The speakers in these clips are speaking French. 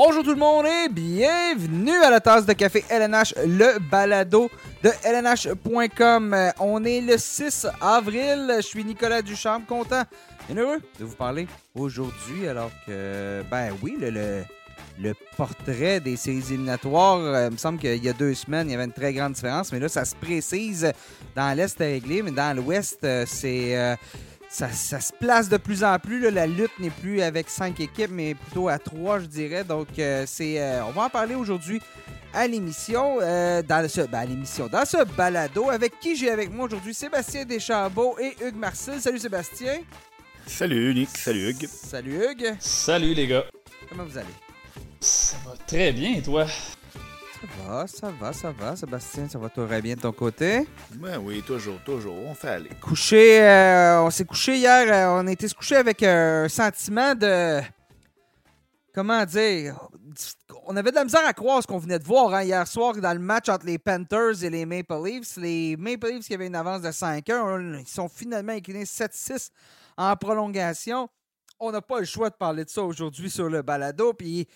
Bonjour tout le monde et bienvenue à la tasse de café LNH, le balado de LNH.com. Euh, On est le 6 avril. Je suis Nicolas Duchamp, content et heureux de vous parler aujourd'hui. Alors que, ben oui, le, portrait des séries éliminatoires, euh, il me semble qu'il y a deux semaines, il y avait une très grande différence, mais là, ça se précise. Dans l'Est, c'est réglé, mais dans l'Ouest, euh, c'est. Ça, ça se place de plus en plus. là. La lutte n'est plus avec cinq équipes, mais plutôt à trois, je dirais. Donc, euh, c'est, euh, on va en parler aujourd'hui à l'émission, euh, dans ce, ben, à l'émission, dans ce balado, avec qui j'ai avec moi aujourd'hui? Sébastien Deschambault et Hugues Marcel. Salut Sébastien. Salut Nick, salut Hugues. Salut Hugues. Salut les gars. Comment vous allez? Ça va très bien et toi? Ça va, ça va, ça va. Sébastien, ça va très bien de ton côté? Ben oui, toujours, toujours, on fait aller. Couché, euh, on s'est couché hier, euh, on a été se coucher avec un sentiment de. Comment dire? On avait de la misère à croire ce qu'on venait de voir hein, hier soir dans le match entre les Panthers et les Maple Leafs. Les Maple Leafs qui avaient une avance de 5-1, ils sont finalement inclinés 7-6 en prolongation. On n'a pas le choix de parler de ça aujourd'hui sur le balado. Puis,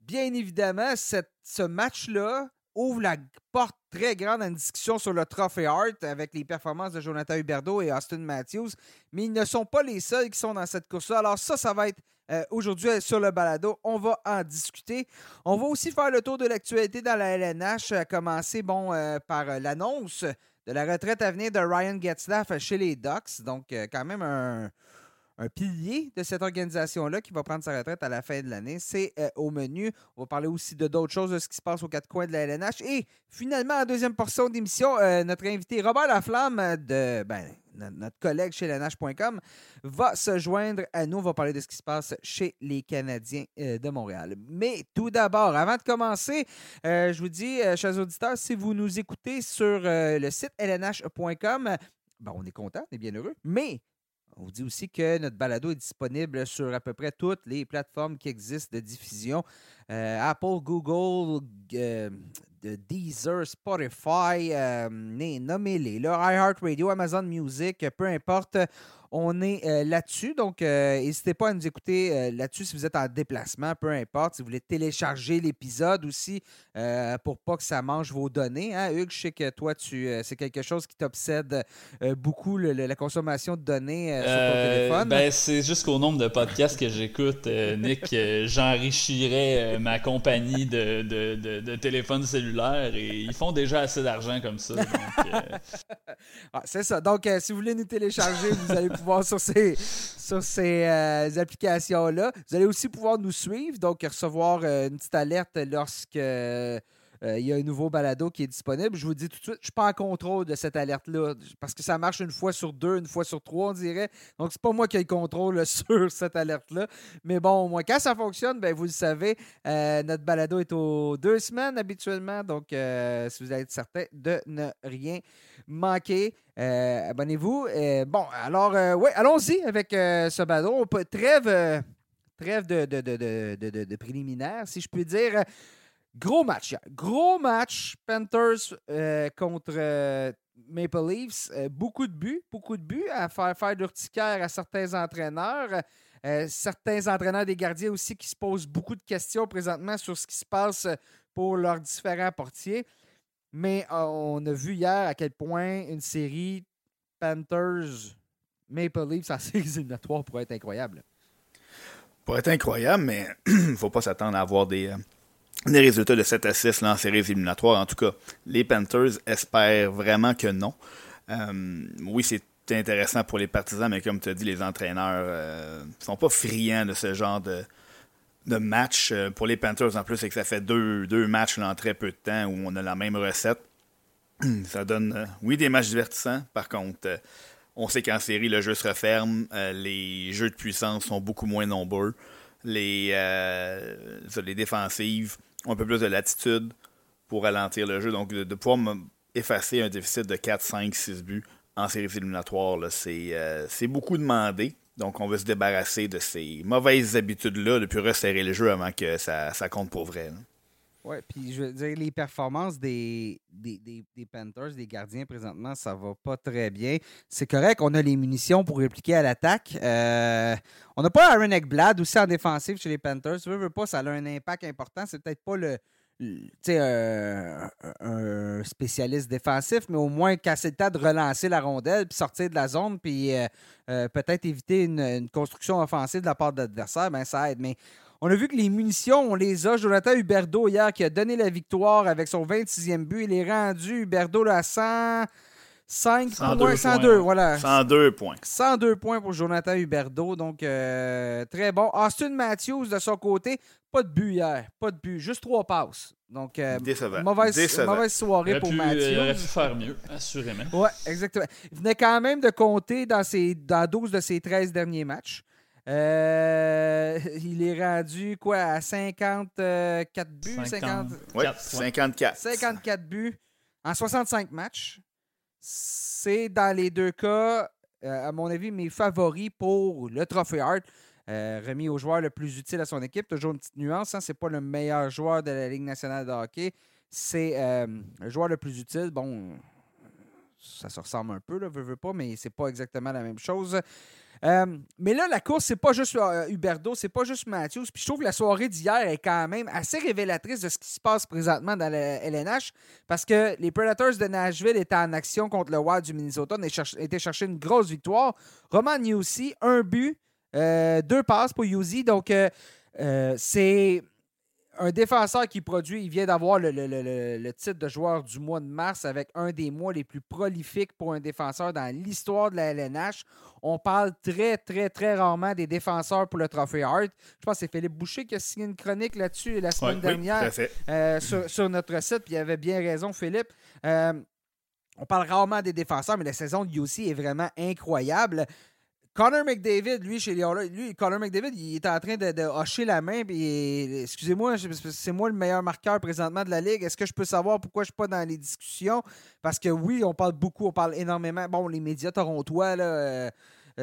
bien évidemment, ce match-là ouvre la porte très grande à une discussion sur le Trophée Hart avec les performances de Jonathan Huberdeau et Austin Matthews. Mais ils ne sont pas les seuls qui sont dans cette course-là. Alors ça, ça va être euh, aujourd'hui sur le balado. On va en discuter. On va aussi faire le tour de l'actualité dans la LNH, à commencer bon, euh, par euh, l'annonce de la retraite à venir de Ryan Getzlaff chez les Ducks. Donc, euh, quand même un, un pilier de cette organisation-là qui va prendre sa retraite à la fin de l'année. C'est euh, au menu. On va parler aussi de d'autres choses, de ce qui se passe aux quatre coins de la LNH. Et finalement, en deuxième portion d'émission, euh, notre invité Robert Laflamme, de, ben, no- notre collègue chez LNH.com, va se joindre à nous. On va parler de ce qui se passe chez les Canadiens euh, de Montréal. Mais tout d'abord, avant de commencer, je vous dis, chers auditeurs, si vous nous écoutez sur le site lnh.com, ben, on est content, on est bien heureux. Mais on vous dit aussi que notre balado est disponible sur à peu près toutes les plateformes qui existent de diffusion. Euh, Apple, Google, euh, de Deezer, Spotify, euh, nommez-les. IHeartRadio, Amazon Music, peu importe. On est euh, là-dessus, donc euh, n'hésitez pas à nous écouter euh, là-dessus si vous êtes en déplacement, peu importe. Si vous voulez télécharger l'épisode aussi pour pas que ça mange vos données. Hein? Hugues, je sais que toi, tu, c'est quelque chose qui t'obsède beaucoup, le- le- la consommation de données sur ton téléphone. ben, c'est jusqu'au nombre de podcasts que j'écoute, Nick. J'enrichirais ma compagnie de, de, de, de téléphones cellulaires et ils font déjà assez d'argent comme ça. donc, Ah, c'est ça. Donc, si vous voulez nous télécharger, vous allez pouvoir sur ces, sur ces euh, applications-là. Vous allez aussi pouvoir nous suivre, donc recevoir euh, une petite alerte lorsque euh, il y a un nouveau balado qui est disponible. Je vous dis tout de suite, je ne suis pas en contrôle de cette alerte-là parce que ça marche une fois sur deux, une fois sur trois, on dirait. Donc, c'est pas moi qui ai le contrôle sur cette alerte-là. Mais bon, moins, quand ça fonctionne, ben, vous le savez, euh, notre balado est aux deux semaines habituellement. Donc, euh, si vous êtes certain de ne rien manquer, abonnez-vous. Bon, alors, ouais, allons-y avec ce balado. Trêve, trêve de, de- de- de préliminaire, si je puis dire. Gros match. Gros match. Panthers euh, contre euh, Maple Leafs. Euh, beaucoup de buts. Beaucoup de buts à faire faire d'urticaire à certains entraîneurs. Certains entraîneurs des gardiens aussi qui se posent beaucoup de questions présentement sur ce qui se passe pour leurs différents portiers. Mais on a vu hier à quel point une série Panthers Maple Leafs en séries éliminatoires pourrait être incroyable. Pour être incroyable, mais il faut pas s'attendre à avoir des, euh, des résultats de 7 à 6 là, en séries éliminatoires. En tout cas, les Panthers espèrent vraiment que non. Euh, oui, c'est intéressant pour les partisans, mais comme tu as dit, les entraîneurs ne sont pas friands de ce genre de, match. Euh, Pour les Panthers, en plus, c'est que ça fait deux, matchs là, en très peu de temps où on a la même recette. Ça donne, euh, oui, des matchs divertissants. Par contre, euh, on sait qu'en série, le jeu se referme. euh, les jeux de puissance sont beaucoup moins nombreux. Les, euh, les défensives un peu plus de latitude pour ralentir le jeu. Donc, de, pouvoir effacer un déficit de 4, 5, 6 buts en séries éliminatoires, euh, c'est beaucoup demandé. Donc, on veut se débarrasser de ces mauvaises habitudes-là, de plus resserrer le jeu avant que ça, ça compte pour vrai. Oui, puis je veux dire, les performances des, des, des, Panthers, des gardiens présentement, ça va pas très bien. C'est correct, on a les munitions pour répliquer à l'attaque. Euh, on n'a pas Aaron Ekblad aussi en défensive chez les Panthers. Tu veux, pas, ça a un impact important. C'est peut-être pas le, un, spécialiste défensif, mais au moins casser le temps de relancer la rondelle, puis sortir de la zone, puis euh, euh, peut-être éviter une, une, construction offensive de la part de l'adversaire, ben ça aide. Mais on a vu que les munitions, on les a. Jonathan Huberdo, hier, qui a donné la victoire avec son 26e but. Il est rendu, Huberdo, à 105 102 102, voilà. 102 points. 102 points pour Jonathan Huberdo. Donc, euh, très bon. Austin Matthews, de son côté, pas de but hier. Pas de but. Juste trois passes. Donc, euh, mauvaise, mauvaise, soirée pour Matthews. Il aurait pu faire mieux, assurément. Oui, exactement. Il venait quand même de compter dans, ses, dans 12 de ses 13 derniers matchs. Euh, il est rendu quoi à 54 buts 50... Oui, 54. 54 buts en 65 matchs. C'est dans les deux cas, euh, à mon avis, mes favoris pour le Trophée Hart. Euh, remis au joueur le plus utile à son équipe. Toujours une petite nuance, hein, c'est pas le meilleur joueur de la Ligue nationale de hockey. C'est le joueur le plus utile. Bon, ça se ressemble un peu, là, veux, veux pas, mais c'est pas exactement la même chose. Euh, mais là, la course, c'est pas juste euh, Huberdo, c'est pas juste Matthews. Puis je trouve que la soirée d'hier est quand même assez révélatrice de ce qui se passe présentement dans le LNH parce que les Predators de Nashville étaient en action contre le Wild du Minnesota, étaient chercher une grosse victoire. Roman Yussi, un but, euh, deux passes pour Yusi. Donc, c'est un défenseur qui produit, il vient d'avoir le, titre de joueur du mois de mars avec un des mois les plus prolifiques pour un défenseur dans l'histoire de la LNH. On parle très, très, très rarement des défenseurs pour le Trophée Hart. Je pense que c'est Philippe Boucher qui a signé une chronique là-dessus la semaine dernière euh, sur, notre site, puis il avait bien raison, Philippe. Euh, on parle rarement des défenseurs, mais la saison de UC est vraiment incroyable. Connor McDavid, lui, chez les lui, Connor McDavid, il est en train de, hocher la main. excusez-moi, c'est moi le meilleur marqueur présentement de la Ligue. Est-ce que je peux savoir pourquoi je ne suis pas dans les discussions? Parce que oui, on parle beaucoup, on parle énormément. Bon, les médias torontois, là. Euh,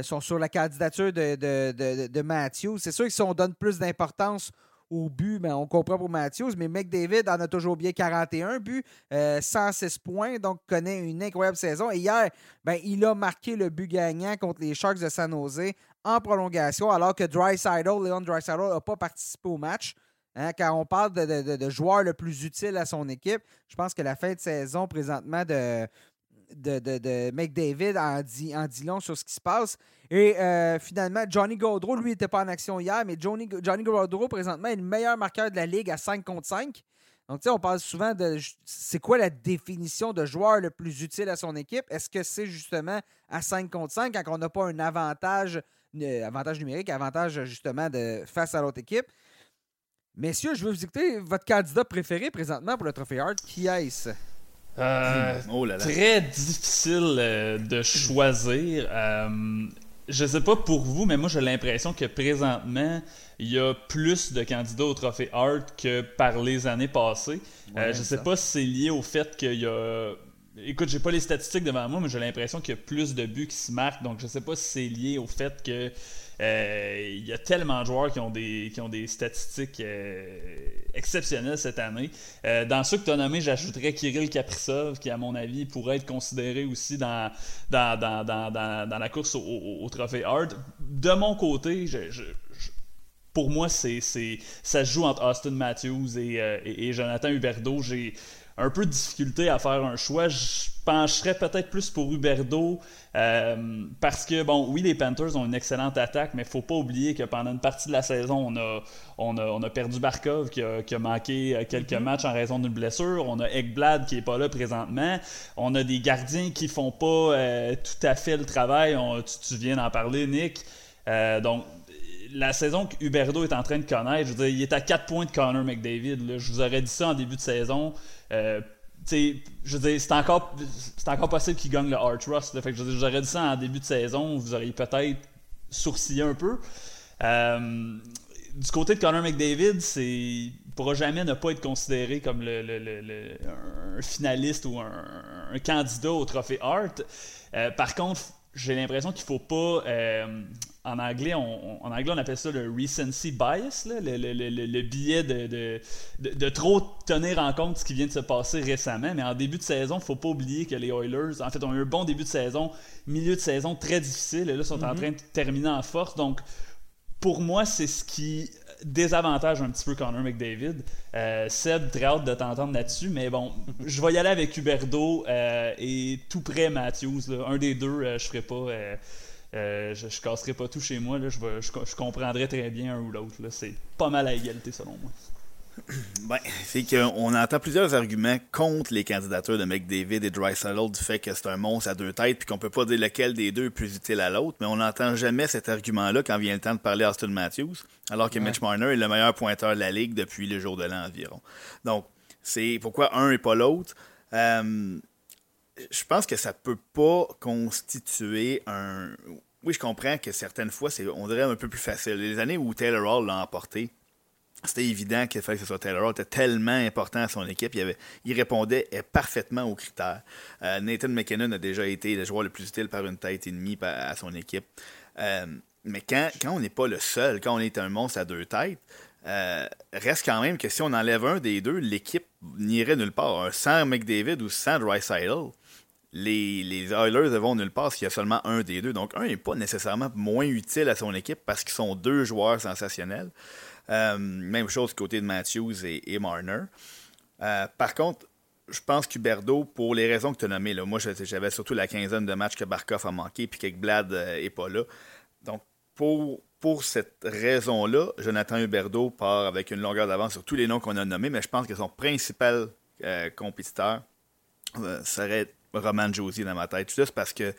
sont sur la candidature de, de, de. C'est sûr que si on donne plus d'importance au but, mais on comprend pour Matthews, mais McDavid en a toujours bien 41 buts, 106 euh, points, donc connaît une incroyable saison. Et hier, ben, il a marqué le but gagnant contre les Sharks de San Jose en prolongation, alors que Dreisaitl, Leon Dreisaitl, n'a pas participé au match. Hein, quand on parle de, de, joueur le plus utile à son équipe, je pense que la fin de saison présentement de, de, de, de McDavid en dit, en dit long sur ce qui se passe. Et euh, finalement, Johnny Gaudreau, lui, n'était pas en action hier, mais Johnny, Johnny Gaudreau, présentement, est le meilleur marqueur de la Ligue à 5 contre 5. Donc, tu sais, on parle souvent de c'est quoi la définition de joueur le plus utile à son équipe? Est-ce que c'est justement à 5 contre 5 quand on n'a pas un avantage, avantage numérique, avantage justement de face à l'autre équipe? Messieurs, je veux vous dicter votre candidat préféré présentement pour le Trophée Hart. Qui est-ce? Euh, oh très difficile euh, de choisir. Euh, je sais pas pour vous, mais moi j'ai l'impression que présentement, il y a plus de candidats au trophée Hart que par les années passées. je sais pas si c'est lié au fait qu'il y a. Écoute, j'ai pas les statistiques devant moi, mais j'ai l'impression qu'il y a plus de buts qui se marquent. Donc je sais pas si c'est lié au fait que il y a tellement de joueurs qui ont des, qui ont des statistiques euh, exceptionnelles cette année. Euh, dans ceux que tu as nommés, j'ajouterais Kirill Kaprizov, qui, à mon avis, pourrait être considéré aussi dans, dans, dans, dans, la course au, trophée Hard. De mon côté, pour moi, c'est, ça se joue entre Austin Matthews et, et Jonathan Huberdeau. J'ai un peu de difficulté à faire un choix. Je pencherais peut-être plus pour Huberdo euh, parce que, bon, oui, les Panthers ont une excellente attaque, mais il faut pas oublier que pendant une partie de la saison, on a, on a, on a perdu Barkov qui a, qui a manqué euh, quelques mm-hmm. matchs en raison d'une blessure. On a Ekblad qui est pas là présentement. On a des gardiens qui font pas euh, tout à fait le travail. tu, viens d'en parler, Nick. donc, la saison que Huberdo est en train de connaître, je veux dire, il est à 4 points de Connor McDavid. Je vous aurais dit ça en début de saison. Euh, je veux c'est encore, c'est encore possible qu'il gagne le Art Rust. Fait que je vous aurais dit ça en début de saison, vous auriez peut-être sourcillé un peu. Euh, du côté de Connor McDavid, c'est il pourra jamais ne pas être considéré comme le, un finaliste ou un, candidat au trophée Hart. Euh, par contre, j'ai l'impression qu'il faut pas. Euh, en, anglais, on, en anglais, on appelle ça le recency bias, le, le, billet de, de, trop tenir en compte ce qui vient de se passer récemment. Mais en début de saison, il ne faut pas oublier que les Oilers, en fait, ont eu un bon début de saison, milieu de saison très difficile, et là, sont en mm-hmm. train de terminer en force. Donc, pour moi, c'est ce qui désavantage un petit peu Connor McDavid. Euh, Seb, très hâte de t'entendre là-dessus, mais bon, je vais y aller avec Huberdo euh, et tout près Matthews. Un des deux, euh, je ferai pas. Je, je casserai pas tout chez moi. Là, je, je, je comprendrai très bien un ou l'autre. C'est pas mal à égalité selon moi. Ben, c'est qu'on entend plusieurs arguments contre les candidatures de McDavid et Dreisaitl du fait que c'est un monstre à deux têtes puis qu'on peut pas dire lequel des deux est plus utile à l'autre, mais on n'entend jamais cet argument-là quand vient le temps de parler à Austin Matthews, alors que Mitch Marner est le meilleur pointeur de la ligue depuis le jour de l'an environ. Donc, c'est pourquoi un et pas l'autre. Euh, je pense que ça peut pas constituer un. Oui, je comprends que certaines fois, c'est, on dirait un peu plus facile. Les années où Taylor Hall l'a emporté, c'était évident qu'il fallait que ce soit Taylor Hall. était tellement important à son équipe. Il, répondait parfaitement aux critères. Euh, Nathan McKinnon a déjà été le joueur le plus utile par une tête et demie à son équipe. Euh, mais quand, quand on n'est pas le seul, quand on est un monstre à deux têtes, euh, reste quand même que si on enlève un des deux, l'équipe n'irait nulle part. Sans McDavid ou sans Dreisaitl, les, Oilers ne vont nulle part s'il y a seulement un des deux. Donc, un n'est pas nécessairement moins utile à son équipe parce qu'ils sont deux joueurs sensationnels. Euh, même chose côté de Matthews et, Marner. Euh, par contre, je pense qu'Huberdo, pour les raisons que tu as nommées, moi j'avais surtout la quinzaine de matchs que Barkov a manqué puis que Blad n'est euh, pas là. Donc, pour, pour cette raison-là, Jonathan Huberdo part avec une longueur d'avance sur tous les noms qu'on a nommés, mais je pense que son principal compétiteur serait Roman Josie dans ma tête. Juste parce que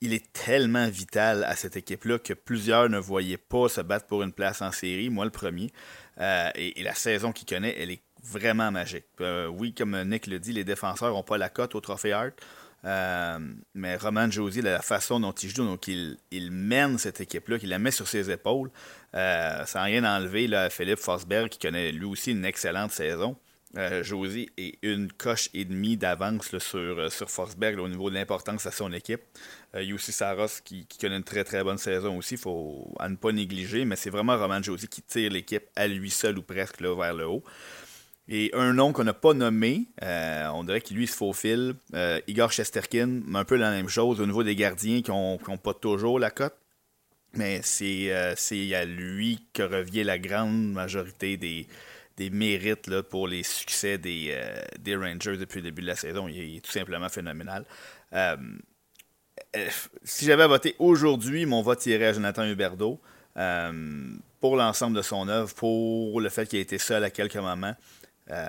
il est tellement vital à cette équipe-là que plusieurs ne voyaient pas se battre pour une place en série, moi le premier. Euh, et, la saison qu'il connaît, elle est vraiment magique. Euh, oui, comme Nick le dit, les défenseurs n'ont pas la cote au Trophée Hart. Euh, mais Roman Josie, la façon dont il joue, donc il, mène cette équipe-là, qu'il la met sur ses épaules, sans rien enlever là, Philippe Forsberg, qui connaît lui aussi une excellente saison. Euh, Josie est une coche et demie d'avance sur, euh, au niveau de l'importance à son équipe. Euh, il y a aussi Saros qui, connaît une très très bonne saison aussi, faut à ne pas négliger, mais c'est vraiment Roman Josie qui tire l'équipe à lui seul ou presque vers le haut. Et un nom qu'on n'a pas nommé, on dirait qu'il lui se faufile, Igor Chesterkin, un peu la même chose au niveau des gardiens qui n'ont pas toujours la cote. Mais c'est à lui que revient la grande majorité des, des mérites là, pour les succès des, euh, des, Rangers depuis le début de la saison. Il est, tout simplement phénoménal. Euh, euh, si j'avais voté aujourd'hui, mon vote irait à Jonathan Huberdeau pour l'ensemble de son œuvre, pour le fait qu'il a été seul à quelques moments.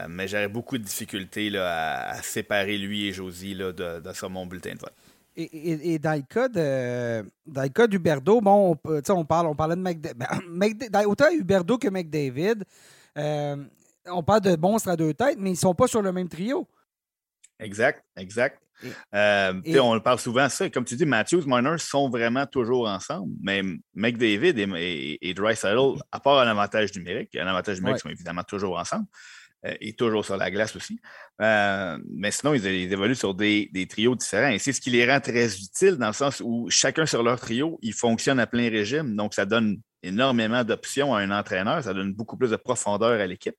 mais j'aurais beaucoup de difficultés là, à, séparer lui et Josie là, de, de mon bulletin de vote. Et, dans le cas de dans d'Huberdo, bon, on, on, parle, on parlait de McDavid. Ben, autant Huberdo que McDavid, euh, on parle de monstres à deux têtes, mais ils ne sont pas sur le même trio. Exact, exact. Euh, on parle souvent de ça. Comme tu dis, Matthews, Marner sont vraiment toujours ensemble. Mais McDavid et, et, Dry à part un avantage numérique, un avantage numérique, ils sont évidemment toujours ensemble. Euh, et toujours sur la glace aussi. mais sinon, ils, évoluent sur des, des, trios différents. Et c'est ce qui les rend très utiles dans le sens où chacun sur leur trio, ils fonctionnent à plein régime. Donc, ça donne énormément d'options à un entraîneur. Ça donne beaucoup plus de profondeur à l'équipe.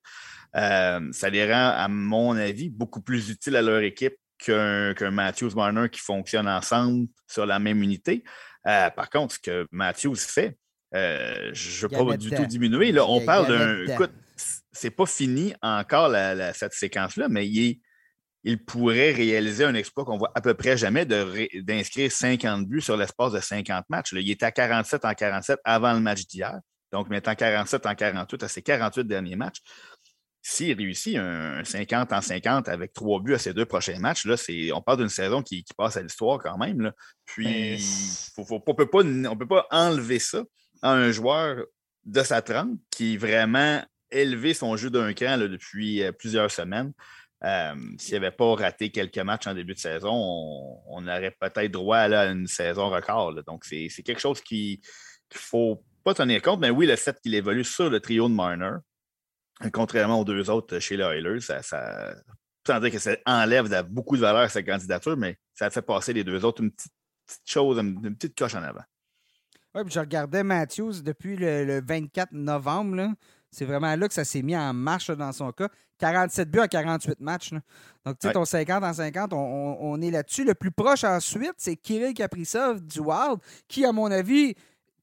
Euh, ça les rend, à mon avis, beaucoup plus utiles à leur équipe qu'un Matthews Marner qui fonctionne ensemble sur la même unité. Euh, par contre, ce que Matthews fait, euh, je ne veux pas du tout diminuer. Là, on parle d'un. Écoute, c'est pas fini encore cette séquence-là, mais il est il pourrait réaliser un exploit qu'on voit à peu près jamais d'inscrire 50 buts sur l'espace de 50 matchs. il était à 47 en 47 avant le match d'hier. Donc, maintenant 47 en 48 à ses 48 derniers matchs. S'il réussit un 50 en 50 avec trois buts à ses deux prochains matchs, là, on parle d'une saison qui, passe à l'histoire quand même. Puis, on ne peut pas enlever ça à un joueur de sa trempe qui vraiment élevé son jeu d'un cran depuis euh, plusieurs semaines. Euh, s'il n'avait pas raté quelques matchs en début de saison, on, aurait peut-être droit à une saison record. Donc, c'est quelque chose qu'il ne faut pas tenir compte. Mais oui, le fait qu'il évolue sur le trio de Marner, contrairement aux deux autres chez les Oilers, ça, ça, dire que ça enlève beaucoup de valeur à sa candidature, mais ça fait passer les deux autres une petite petite chose, une, petite coche en avant. Oui, puis je regardais Matthews depuis le, 24 novembre. C'est vraiment là que ça s'est mis en marche dans son cas. 47 buts à 48 matchs. Donc, tu sais, ton 50 en 50, on, est là-dessus. Le plus proche ensuite, c'est Kirill Kaprizov du Wild, qui, à mon avis,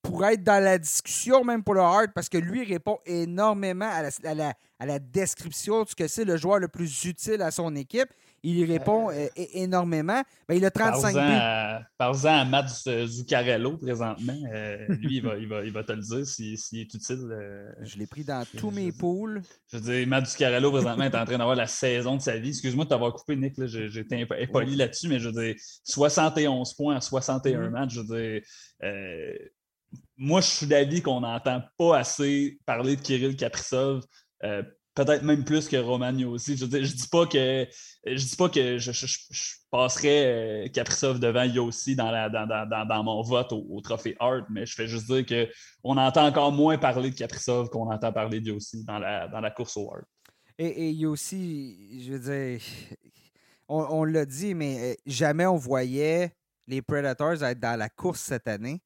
pourrait être dans la discussion même pour le Hard parce que lui répond énormément à la, à la description de ce que c'est le joueur le plus utile à son équipe. Il y répond euh, énormément. Ben, il a 35 buts. Par à Matt Zuccarello présentement. Euh, lui, il va, il, va, il va, te le dire s'il est utile. Euh, je l'ai pris dans tous mes poules. Je veux dire, Matt Zuccarello présentement est en train d'avoir la saison de sa vie. Excuse-moi de t'avoir coupé, Nick. J'ai été impoli là-dessus, mais je veux dire, 71 points en 61 mm-hmm. matchs. Je veux dire, moi, je suis d'avis qu'on n'entend pas assez parler de Kirill Kaprizov peut-être même plus que Romagno aussi. Je, dis, dis pas que je dis pas que je, passerais euh, devant Yossi dans, dans, mon vote au, trophée Hart, mais je fais juste dire qu'on entend encore moins parler de Kaprizov qu'on entend parler de Yossi dans la, dans la course au Hart. Et, et Yossi, je veux dire, on l'a dit, mais euh, jamais on voyait les Predators être dans la course cette année.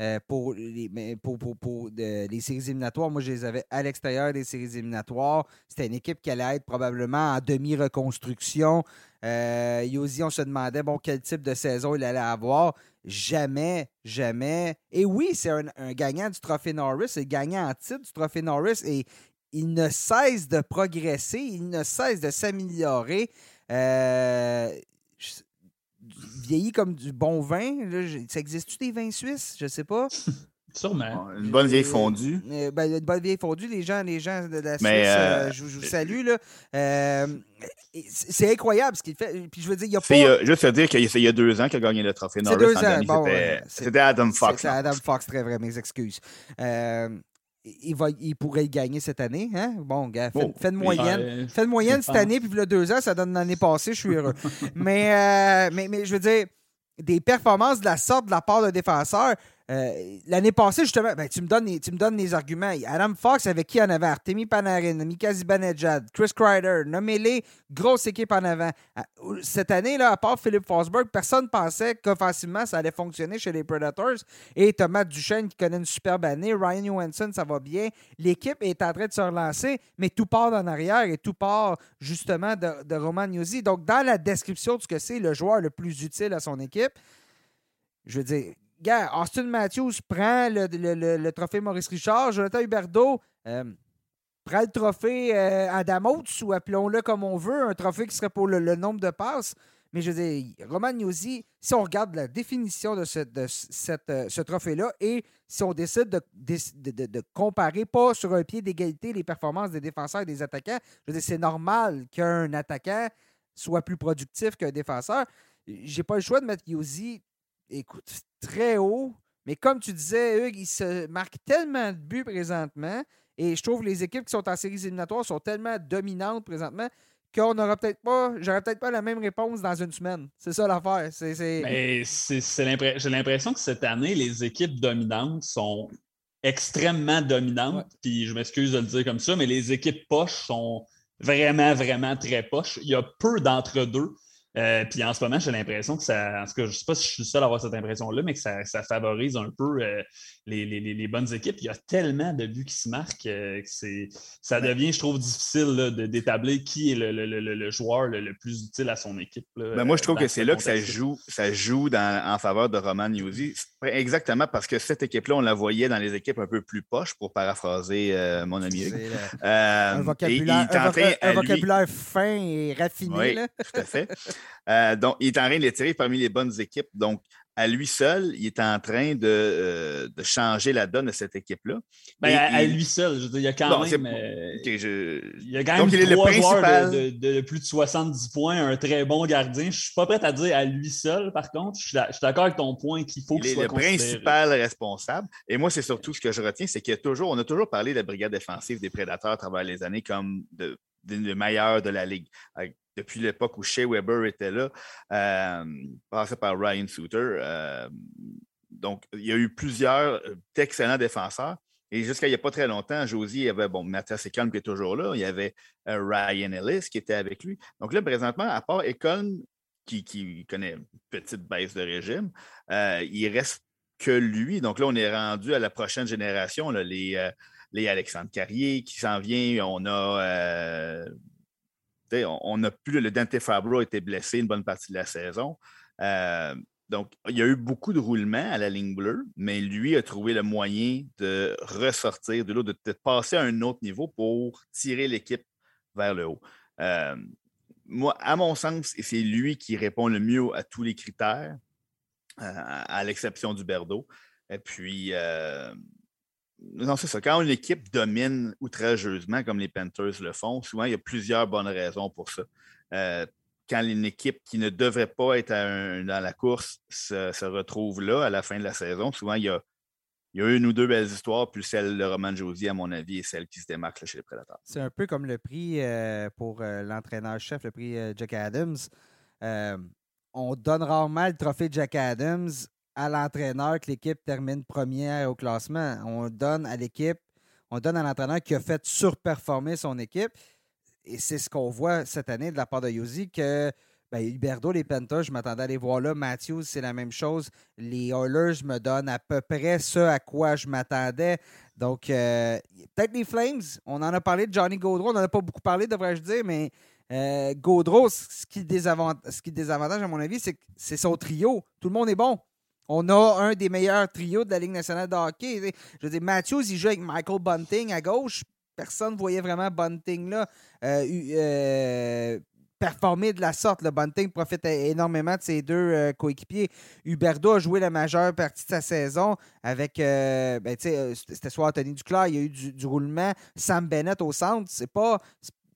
Euh, pour, les, pour, pour, les séries éliminatoires. Moi, je les avais à l'extérieur des séries éliminatoires. C'était une équipe qui allait être probablement en demi-reconstruction. Euh, Yosi, on se demandait bon, quel type de saison il allait avoir. Jamais, jamais. Et oui, c'est un, gagnant du Trophée Norris, c'est gagnant en titre du Trophée Norris et il ne cesse de progresser, il ne cesse de s'améliorer. Euh, vieilli comme du bon vin. ça existe-tu des vins suisses? Je sais pas. Sûrement. Une bonne vieille fondue. Euh, ben, une bonne vieille fondue, les gens, les gens de la Suisse, euh, euh, je, vous salue. Là. c'est incroyable ce qu'il fait. Puis je veux dire, il y a pas. juste à dire qu'il y a deux ans qu'il a gagné le trophée Norris. Deux ans. C'était Adam Fox. C'est Adam Fox, très vrai, mes excuses il, va, il pourrait y gagner cette année. Hein? Bon, gars, fais, oh, une moyenne. fais une moyenne cette année, puis le deux ans, ça donne l'année passée, je suis heureux. mais, euh, mais, mais je veux dire, des performances de la sorte de la part de défenseurs, euh, l'année passée, justement, ben, tu, me donnes les, tu me donnes arguments. Adam Fox, avec qui en avait Artemi Panarin, Mika Zibanejad, Chris Kreider, nommez-les, grosse équipe en avant. Ah, cette année, là, à part Philippe Forsberg, personne ne pensait qu'offensivement, ça allait fonctionner chez les Predators. Et Thomas Duchesne, qui connaît une superbe année, Ryan Johansson, ça va bien. L'équipe est en train de se relancer, mais tout part en arrière et tout part justement de, Roman Nuzzi. Donc, dans la description de ce que c'est le joueur le plus utile à son équipe, je veux dire, gars, Austin Matthews prend le, trophée Maurice Richard, Jonathan Huberdeau euh, prend le trophée euh, Adam Oates, ou appelons-le comme on veut, un trophée qui serait pour le, nombre de passes. Mais je veux dire, Roman Gnozzi, si on regarde la définition de, ce, cette, euh, ce trophée-là et si on décide de, de, comparer pas sur un pied d'égalité les performances des défenseurs et des attaquants, je veux dire, c'est normal qu'un attaquant soit plus productif qu'un défenseur. J'ai pas le choix de mettre Yosi écoute, très haut. Mais comme tu disais, Hugues, il se marque tellement de buts présentement. Et je trouve que les équipes qui sont en séries éliminatoires sont tellement dominantes présentement qu'on n'aura peut-être pas, j'aurais peut-être pas la même réponse dans une semaine. C'est ça l'affaire. C'est, j'ai l'impression que cette année, les équipes dominantes sont extrêmement dominantes. Puis je m'excuse de le dire comme ça, mais les équipes poches sont vraiment, vraiment très poches. Il y a peu d'entre-deux. Euh, puis en ce moment, j'ai l'impression que ça. En tout cas, je ne sais pas si je suis seul à avoir cette impression-là, mais que ça, favorise un peu euh, les, bonnes équipes. Il y a tellement de buts qui se marquent euh, que ça devient, je trouve, difficile d'établir qui est le, joueur le, plus utile à son équipe. Ben, moi, je trouve que c'est là que ça joue, ça joue en faveur de Roman Yuzi. Exactement parce que cette équipe-là, on la voyait dans les équipes un peu plus poches, pour paraphraser mon ami. un vocabulaire, un, vocabulaire fin et raffiné. Oui, tout à fait. Euh, donc, il est en train de les tirer parmi les bonnes équipes. Donc, à lui seul, il est en train de, euh, changer la donne de cette équipe-là. Ben, à, lui seul, je veux dire, il y a quand même. Euh, il y a quand même Donc, trois joueurs de, plus de 70 points, un très bon gardien. Je ne suis pas prêt à dire à lui seul, par contre. Je suis, d'accord avec ton point qu'il faut qu'il soit le principal responsable. Et moi, c'est surtout ce que je retiens, c'est qu'il toujours, on a toujours parlé de la brigade défensive des prédateurs à travers les années comme de, le meilleur de la ligue depuis l'époque où Shea Weber était là, euh, passé par Ryan Souter. Euh, donc, il y a eu plusieurs euh, excellents défenseurs. Et jusqu'à il n'y a pas très longtemps, Josie, avait, bon, Mathias Ekholm qui est toujours là, il y avait Ryan Ellis qui était avec lui. Donc là, présentement, à part Ekholm, qui, connaît une petite baisse de régime. Euh, il reste que lui. Donc là, on est rendu à la prochaine génération, les, les Alexandre Carrier qui s'en vient. On a. on n'a plus. Le Dante Fabro a été blessé une bonne partie de la saison. donc, il y a eu beaucoup de roulements à la ligne bleue, mais lui a trouvé le moyen de ressortir de l'eau, de, passer à un autre niveau pour tirer l'équipe vers le haut moi, à mon sens, c'est lui qui répond le mieux à tous les critères, euh, à l'exception du Berdo. Et puis, euh, non, c'est ça. Quand une équipe domine outrageusement, comme les Panthers le font, souvent, il y a plusieurs bonnes raisons pour ça. Euh, quand une équipe qui ne devrait pas être dans la course se, retrouve là à la fin de la saison, souvent, il y a une ou deux belles histoires, puis celle de Roman Josie, à mon avis, est celle qui se démarque chez les Prédateurs. C'est un peu comme le prix euh, pour euh, l'entraîneur-chef, le prix Jack Adams. on donne rarement le trophée Jack Adams à l'entraîneur que l'équipe termine première au classement. On donne à l'équipe, on donne à l'entraîneur qui a fait surperformer son équipe. Et c'est ce qu'on voit cette année de la part de Josie, que ben, Huberdo, les Panthers, je m'attendais à les voir là. Matthews, c'est la même chose. Les Oilers me donnent à peu près ce à quoi je m'attendais. Donc, euh, peut-être les Flames. On en a parlé de Johnny Gaudreau. On n'en a pas beaucoup parlé, devrais-je dire, mais euh, Gaudreau, ce qui, désavantage, ce qui désavantage, à mon avis, c'est que c'est son trio. Tout le monde est bon. On a un des meilleurs trios de la Ligue nationale de hockey. Je veux dire, Matthews, il joue avec Michael Bunting à gauche personne ne voyait vraiment Bunting là. Euh, euh performer de la sorte. Bunting profite énormément de ses deux euh, coéquipiers. Huberdo a joué la majeure partie de sa saison avec, ben, c'était soit Anthony Duclair, il y a eu du, roulement. Sam Bennett au centre, c'est pas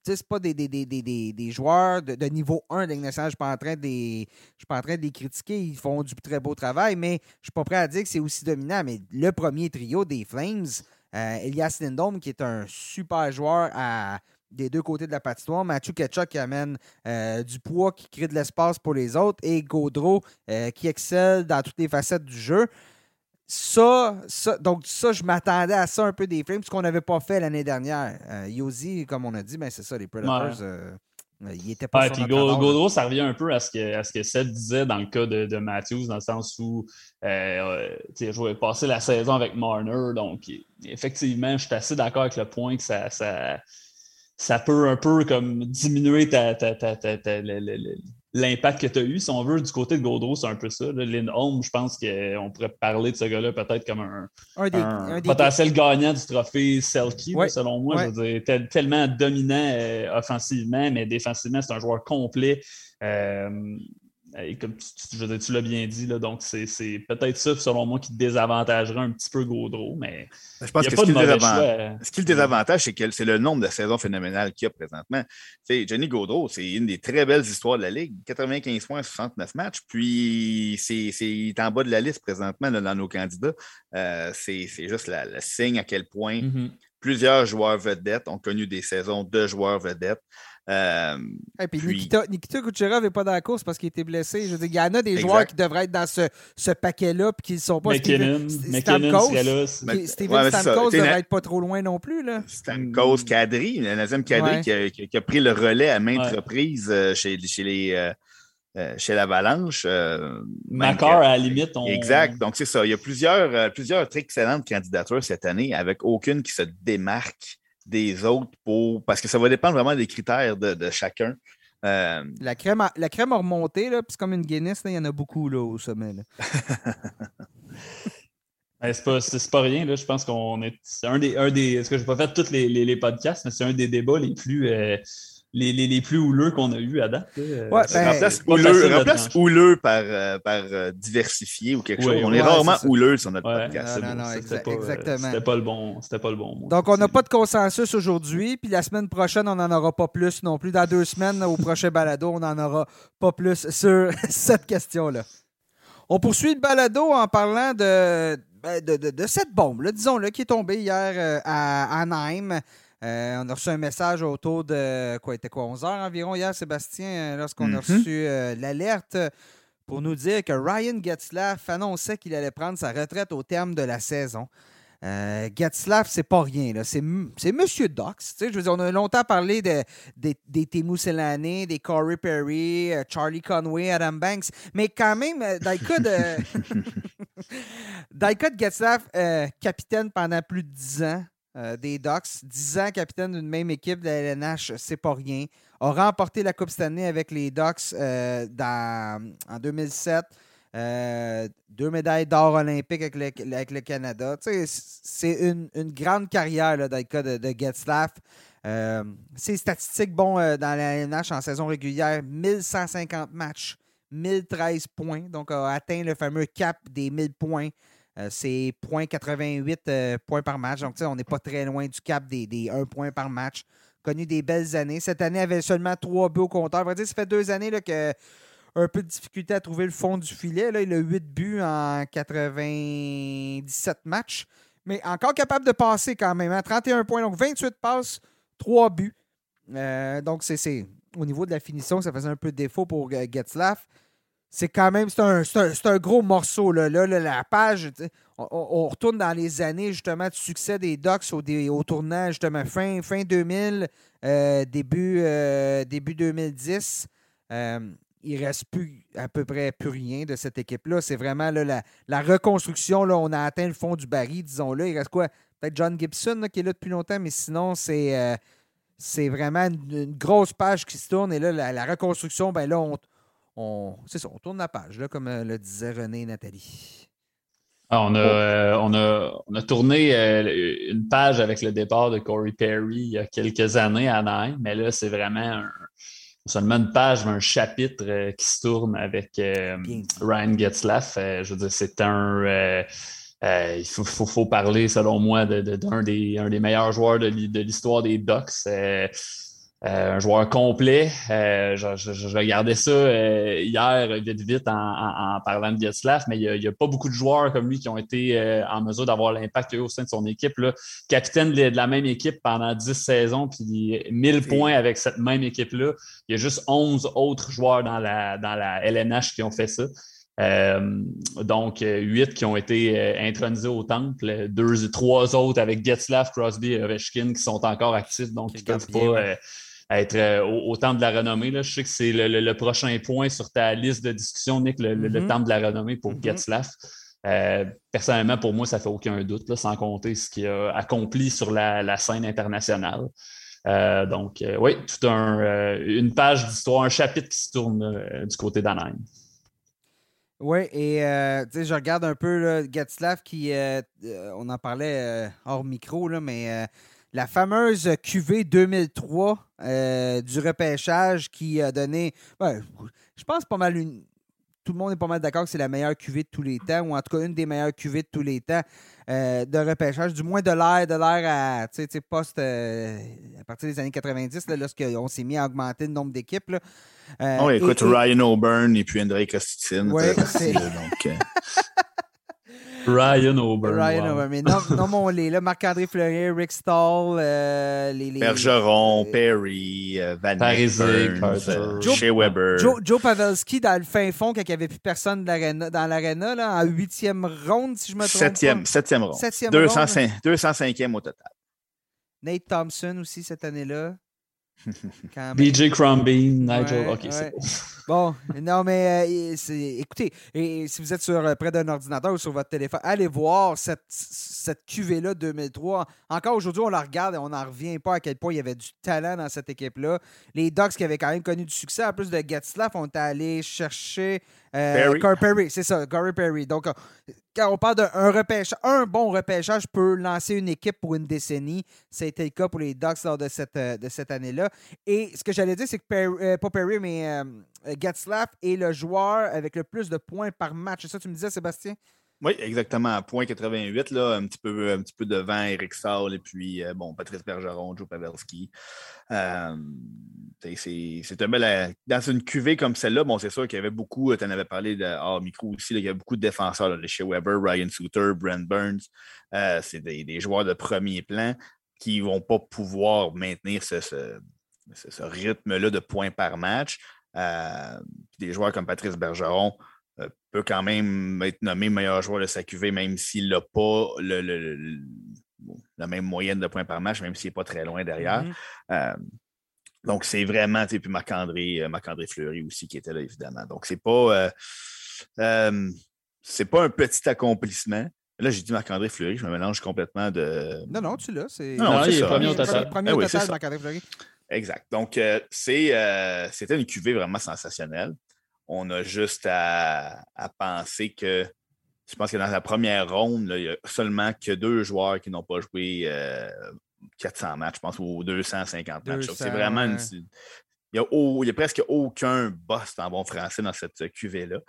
c'est pas des, des, joueurs de, niveau 1 de Je ne suis pas en train de les, critiquer. Ils font du très beau travail, mais je ne suis pas prêt à dire que c'est aussi dominant. Mais le premier trio des Flames, Elias Lindholm, qui est un super joueur à des deux côtés de la patinoire. Mathieu Ketchuk qui amène euh, du poids, qui crée de l'espace pour les autres. Et Gaudreau euh, qui excelle dans toutes les facettes du jeu. Ça, donc ça, je m'attendais à ça un peu des Flames, ce qu'on n'avait pas fait l'année dernière. Euh, Yosi, comme on a dit, ben c'est ça, les Predators. il était pas ouais, Gaudreau, ça revient un peu à ce que, à ce que Seth disait dans le cas de, Matthews, dans le sens où je voulais passer la saison avec Marner. Donc, effectivement, je suis assez d'accord avec le point que ça, ça, ça peut un peu comme diminuer l'impact que tu as eu, si on veut, du côté de Gaudreau, c'est un peu ça. Lindholm, je pense qu'on pourrait parler de ce gars-là peut-être comme un, potentiel gagnant du trophée Selkie, selon moi. Je veux dire, tellement dominant euh, offensivement, mais défensivement, c'est un joueur complet. Euh, comme tu, l'as bien dit, là, donc c'est peut-être ça, selon moi, qui désavantagerait un petit peu Gaudreau, mais je pense que ce, qui ce qui le désavantage, c'est que c'est le nombre de saisons phénoménales qu'il y a présentement. sais, Johnny Gaudreau, c'est une des très belles histoires de la Ligue. 95 points, 69 matchs, puis c'est, il est en bas de la liste présentement dans nos candidats. Euh, c'est, juste le signe à quel point mm-hmm. plusieurs joueurs vedettes ont connu des saisons de joueurs vedettes. Euh, Et puis, Nikita, Nikita Kucherov n'est pas dans la course parce qu'il était blessé. Je veux dire, il y en a des joueurs qui devraient être dans ce, ce paquet-là et qui ne sont pas. McKinnon, Stamkos, Steven Stamkos ne devrait être pas trop loin non plus. Là. Stamkos, Kadri, le deuxième Kadri qui, a, pris le relais à maintes reprises euh, chez, chez les. Euh, chez l'Avalanche. Euh, à la limite. Exact. Donc, c'est ça. Il y a plusieurs, plusieurs très excellentes candidatures cette année avec aucune qui se démarque des autres pour. Parce que ça va dépendre vraiment des critères de, chacun. Euh, la, crème a, la crème a remonté, là, puis c'est comme une Guinness, il y en a beaucoup là, au sommet. C'est pas, pas, rien, là. je pense qu'on est. C'est un des. Un des ce que je n'ai pas fait tous les, les, podcasts, mais c'est un des débats les plus. Euh, les, les, les, plus houleux qu'on a eu à date. Ouais, ben, remplace houleux, remplace houleux par, euh, par euh, diversifié ou quelque chose. On est rarement houleux sur notre podcast. Non, non, exactement. C'était pas le bon, pas le bon mot. Donc, on n'a pas de consensus aujourd'hui, puis la semaine prochaine, on n'en aura pas plus non plus. Dans deux semaines, au prochain balado, on n'en aura pas plus sur cette question-là. On poursuit le balado en parlant de, ben, de, de, de cette bombe, disons-le, qui est tombée hier euh, à Anaheim. Euh, on a reçu un message autour de quoi était quoi 11 heures environ hier, Sébastien, euh, lorsqu'on a mhm. reçu euh, l'alerte pour nous dire que Ryan Getzlaff annonçait qu'il allait prendre sa retraite au terme de la saison. Euh, Getzlaff, c'est pas rien. C'est Monsieur Dox. Je veux dire, on a longtemps parlé de, des, des Temu Selane, des Corey Perry, euh, Charlie Conway, Adam Banks. Mais quand même, euh, dans le cas de, dans Getzlaff, capitaine pendant plus de 10 ans des Ducks, 10 ans capitaine d'une même équipe de la LNH, c'est pas rien. A remporté la Coupe cette année avec les Ducks dans, en 2007. Euh, deux médailles d'or olympiques avec le, Canada. c'est une, grande carrière dans le cas de, de Getzlaff. Euh, ses statistiques, bon, euh, dans la NH en saison régulière, 1150 matchs, 1013 points. Donc, a atteint le fameux cap des 1000 points. C'est 0.88 points par match. Donc, on n'est pas très loin du cap des, des 1 point par match. Connu des belles années. Cette année, avait seulement 3 buts au compteur. On va dire, ça fait deux années là, que un peu de difficulté à trouver le fond du filet. Là, il a 8 buts en 97 matchs, mais encore capable de passer quand même. 31 hein. points, donc 28 passes, 3 buts. Euh, donc, c'est au niveau de la finition, ça faisait un peu de défaut pour euh, Getzlaff. C'est quand même, c'est un, gros morceau. Là, la page, on, retourne dans les années justement du succès des Ducks au, au tournage justement fin, fin 2000, euh, début, début 2010 il ne reste plus à peu près plus rien de cette équipe-là. C'est vraiment la, reconstruction. Là, on a atteint le fond du baril, disons-le. Il reste quoi? Peut-être John Gibson qui est là depuis longtemps, mais sinon, c'est euh, vraiment une, grosse page qui se tourne. Et là, la, reconstruction, ben là, on, on c'est ça, on tourne la page, là, comme euh, le disait René et Nathalie. Ah, on, a, euh, on, a, on, a, tourné une page avec le départ de Corey Perry il y a quelques années à Nîmes, mais là, c'est vraiment un, seulement une page, mais un chapitre euh, qui se tourne avec euh, Ryan Getzlaff. Euh, je veux dire, c'est un. il faut, faut, parler, selon moi, d'un des, un des meilleurs joueurs de, l'histoire des Ducks. Euh, un joueur complet. Euh, je, regardais ça euh, hier, vite, vite, en, parlant de Getzlaff, mais il n'y a, pas beaucoup de joueurs comme lui qui ont été en mesure d'avoir l'impact au sein de son équipe. Là. Capitaine de, la même équipe pendant 10 saisons, puis 1000 points avec cette même équipe-là. Il y a juste 11 autres joueurs dans la, dans la LNH qui ont fait ça. donc, huit qui ont été intronisés au temple, deux, trois autres avec Getzlaff, Crosby et Ovechkin qui sont encore actifs, donc ils ne peuvent pas être euh, au, temps de la renommée. Là. Je sais que c'est le, prochain point sur ta liste de discussion, Nick, le, mm-hmm. temps de la renommée pour mm personnellement, pour moi, ça fait aucun doute, là, sans compter ce qu'il a accompli sur la, scène internationale. Euh, donc, oui, tout un, une page d'histoire, un chapitre qui se tourne du côté d'Anaheim. Oui, et je regarde un peu Getzlaff qui, on en parlait hors micro, là, mais la fameuse QV 2003 euh, du repêchage qui a donné, ben, je pense pas mal une, tout le monde est pas mal d'accord que c'est la meilleure QV de tous les temps, ou en tout cas une des meilleures QV de tous les temps euh, de repêchage, du moins de l'air, de l'air à, tu sais, post, euh, à partir des années 90, lorsqu'on s'est mis à augmenter le nombre d'équipes. oh, écoute, Ryan O'Byrne et puis André Costitine. Oui, c'est... Donc, Ryan Ober. Ryan Ober. Mais non, non mon lait. Là, Marc-André Fleury, Rick Stall, euh, les, les, Bergeron, Perry, euh, Van Burns, Shea Weber. Joe, Joe, Pavelski dans le fin fond quand il n'y avait plus personne dans l'aréna, là, en huitième ronde, si je me trompe septième, pas. Septième ronde. Septième 205, 205e au total. Nate Thompson aussi cette année-là. BJ Crombie, Nigel. ok, c'est bon. non, mais euh, écoutez, et, si vous êtes sur, euh, près d'un ordinateur ou sur votre téléphone, allez voir cette, cette QV-là 2003. Encore aujourd'hui, on la regarde et on n'en revient pas à quel point il y avait du talent dans cette équipe-là. Les Ducks qui avaient quand même connu du succès, en plus de Getzlaff, ont allé chercher euh, Perry. c'est ça, Corey Perry. Donc, quand on parle d'un repêchage, un bon repêchage peut lancer une équipe pour une décennie. C'était le cas pour les Ducks lors de cette, euh, année-là. Et ce que j'allais dire, c'est que euh, pas Perry, mais euh, est le joueur avec le plus de points par match. C'est ça que tu me disais, Sébastien? Oui, exactement. Point 88, là, un, petit peu, un petit peu devant Eric Saul et puis bon, Patrice Bergeron, Joe Pavelski. c'est un bel. Dans une cuvée comme celle-là, bon, c'est sûr qu'il y avait beaucoup, tu en avais parlé de, hors micro aussi, il y a beaucoup de défenseurs, là, chez Weber, Ryan Souter, Brent Burns. Euh, c'est des, joueurs de premier plan qui ne vont pas pouvoir maintenir ce, ce, rythme-là de points par match. Euh, des joueurs comme Patrice Bergeron peut quand même être nommé meilleur joueur de sa QV, même s'il n'a pas le, la même moyenne de points par match, même s'il n'est pas très loin derrière. Mm-hmm. Euh, donc, c'est vraiment, tu puis Marc-André, euh, Marc Fleury aussi qui était là, évidemment. Donc, c'est pas, c'est pas un petit accomplissement. Là, j'ai dit Marc-André Fleury, je me mélange complètement de. Non, non, tu l'as. C'est non, il est premier au total. Premier au total, Marc-André Fleury. Exact. Donc, euh, euh, c'était une cuvée vraiment sensationnelle. On a juste à, penser que je pense que dans la première ronde, il n'y a seulement que deux joueurs qui n'ont pas joué 400 euh, matchs, je pense, ou 250 matchs. C'est vraiment il n'y a, presque aucun boss en bon français dans cette cuvée-là.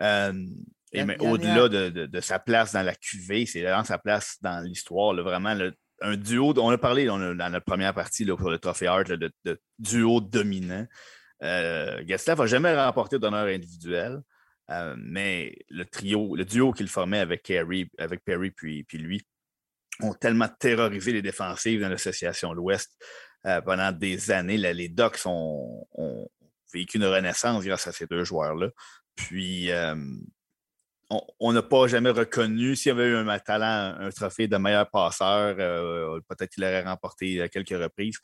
mais au-delà de, sa place dans la cuvée, c'est vraiment sa place dans l'histoire. Vraiment, le, un duo, on a parlé dans notre première partie pour le Trophée Hart de, duo dominant. Euh, n'a jamais remporté d'honneur individuel, euh, mais le trio, le duo qu'il formait avec, Perry, puis, lui ont tellement terrorisé les défensives dans l'association l'Ouest euh, pendant des années. les Ducks ont, vécu une renaissance grâce à ces deux joueurs-là. Puis, euh, on n'a pas jamais reconnu. S'il y avait eu un talent, un trophée de meilleur passeur, peut-être qu'il aurait remporté à quelques reprises.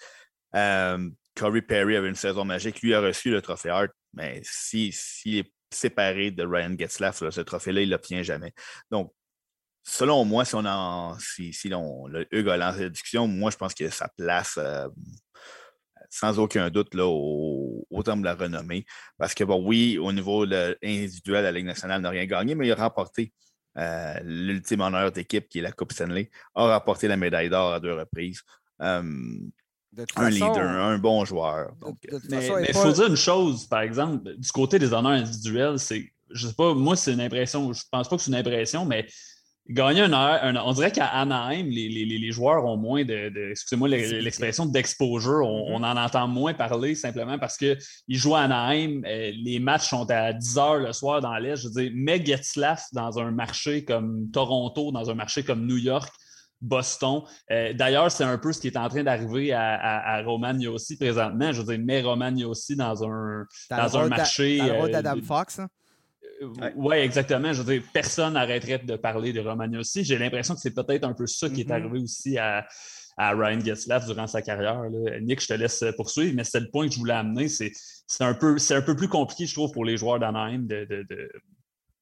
Corey Perry avait une saison magique. Lui a reçu le trophée Hart, mais s'il est séparé de Ryan Getzlaff, ce trophée-là, il ne l'obtient jamais. Donc, selon moi, si on en, si, si on, le Hugues a lancé la discussion, moi, je pense que sa place euh, sans aucun doute là, au, au terme de la renommée. Parce que, bon, oui, au niveau individuel, la Ligue nationale n'a rien gagné, mais il a remporté euh, l'ultime honneur d'équipe qui est la Coupe Stanley, a remporté la médaille d'or à deux reprises. Euh, un leader, un bon joueur. mais il faut dire une chose, par exemple, du côté des honneurs individuels, c'est, je sais pas, moi, c'est une impression, je pense pas que c'est une impression, mais Gagner un, on dirait qu'à Anaheim, les, joueurs ont moins de, excusez-moi l'expression d'exposure, on, mm-hmm. on, en entend moins parler simplement parce qu'ils jouent à Anaheim, euh, les matchs sont à 10 heures le soir dans l'Est. Je veux dire, mais Getzlaff dans un marché comme Toronto, dans un marché comme New York, Boston. Euh, d'ailleurs, c'est un peu ce qui est en train d'arriver à, à, Roman Yossi présentement. Je veux dire, mais Roman Yossi dans un, dans, un marché. Dans le d'Adam euh, Fox. Hein? Oui, exactement. Je veux dire, personne n'arrêterait de parler de Romagna aussi. J'ai l'impression que c'est peut-être un peu ça qui est mm-hmm. arrivé aussi à, Ryan Getzlaff durant sa carrière. Nick, je te laisse poursuivre, mais c'est le point que je voulais amener. C'est un, peu, un peu plus compliqué, je trouve, pour les joueurs d'Anaheim de, de,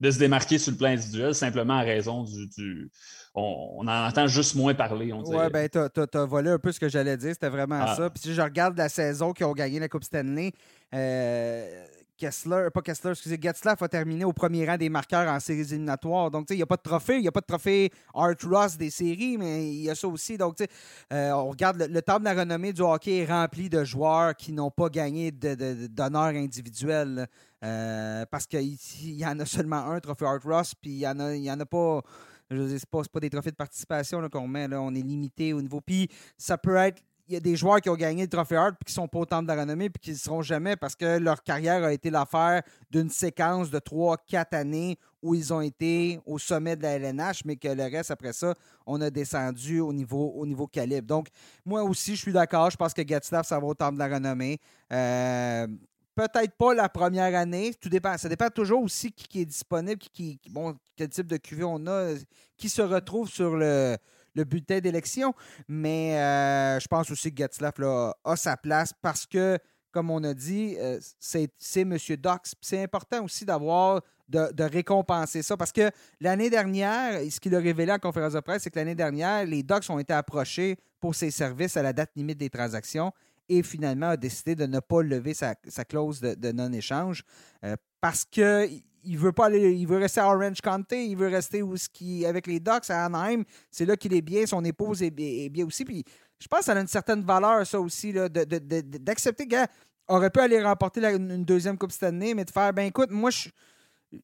se démarquer sur le plan individuel, simplement à raison du. on, en entend juste moins parler. Oui, ben, tu as, volé un peu ce que j'allais dire. C'était vraiment ah. ça. Puis si je regarde la saison qui ont gagné la Coupe Stanley, euh, Kessler, pas Kessler, excusez, Getzlaff a terminé au premier rang des marqueurs en séries éliminatoires. Donc, il n'y a pas de trophée. Il n'y a pas de trophée Art Ross des séries, mais il y a ça aussi. Donc, tu sais, euh, on regarde le, le de la renommée du hockey est rempli de joueurs qui n'ont pas gagné d'honneur individuel. Euh, parce qu'il y en a seulement un trophée Art Ross, puis il n'y en, a, en a pas. Je sais pas, pas des trophées de participation qu'on met. Là, on est limité au niveau. Puis ça peut être y a des joueurs qui ont gagné le Trophée Hart et qui sont pas au temple de la renommée puis qui ne seront jamais parce que leur carrière a été l'affaire d'une séquence de 3-4 années où ils ont été au sommet de la LNH, mais que le reste, après ça, on a descendu au niveau, au niveau calibre. Donc, moi aussi, je suis d'accord. Je pense que Gatstaff, ça va au temple de la renommée. Euh, peut-être pas la première année. Tout dépend. Ça dépend toujours aussi qui, est disponible, qui, bon, quel type de QV on a, qui se retrouve sur le, le bulletin d'élection. Mais euh, je pense aussi que Getzlaff a sa place parce que, comme on a dit, euh, c'est M. Dox. C'est important aussi d'avoir de, récompenser ça parce que l'année dernière, ce qu'il a révélé en conférence de presse, c'est que l'année dernière, les Docs ont été approchés pour ses services à la date limite des transactions et finalement a décidé de ne pas lever sa, clause de, non-échange euh, parce que il veut pas aller, il veut rester à Orange County, il veut rester où, qui, avec les Ducks à Anaheim. C'est là qu'il est bien, son épouse est, bien aussi. Puis je pense que ça a une certaine valeur, ça aussi, d'accepter qu'il aurait pu aller remporter une deuxième Coupe cette année, mais de faire, ben écoute, moi, je,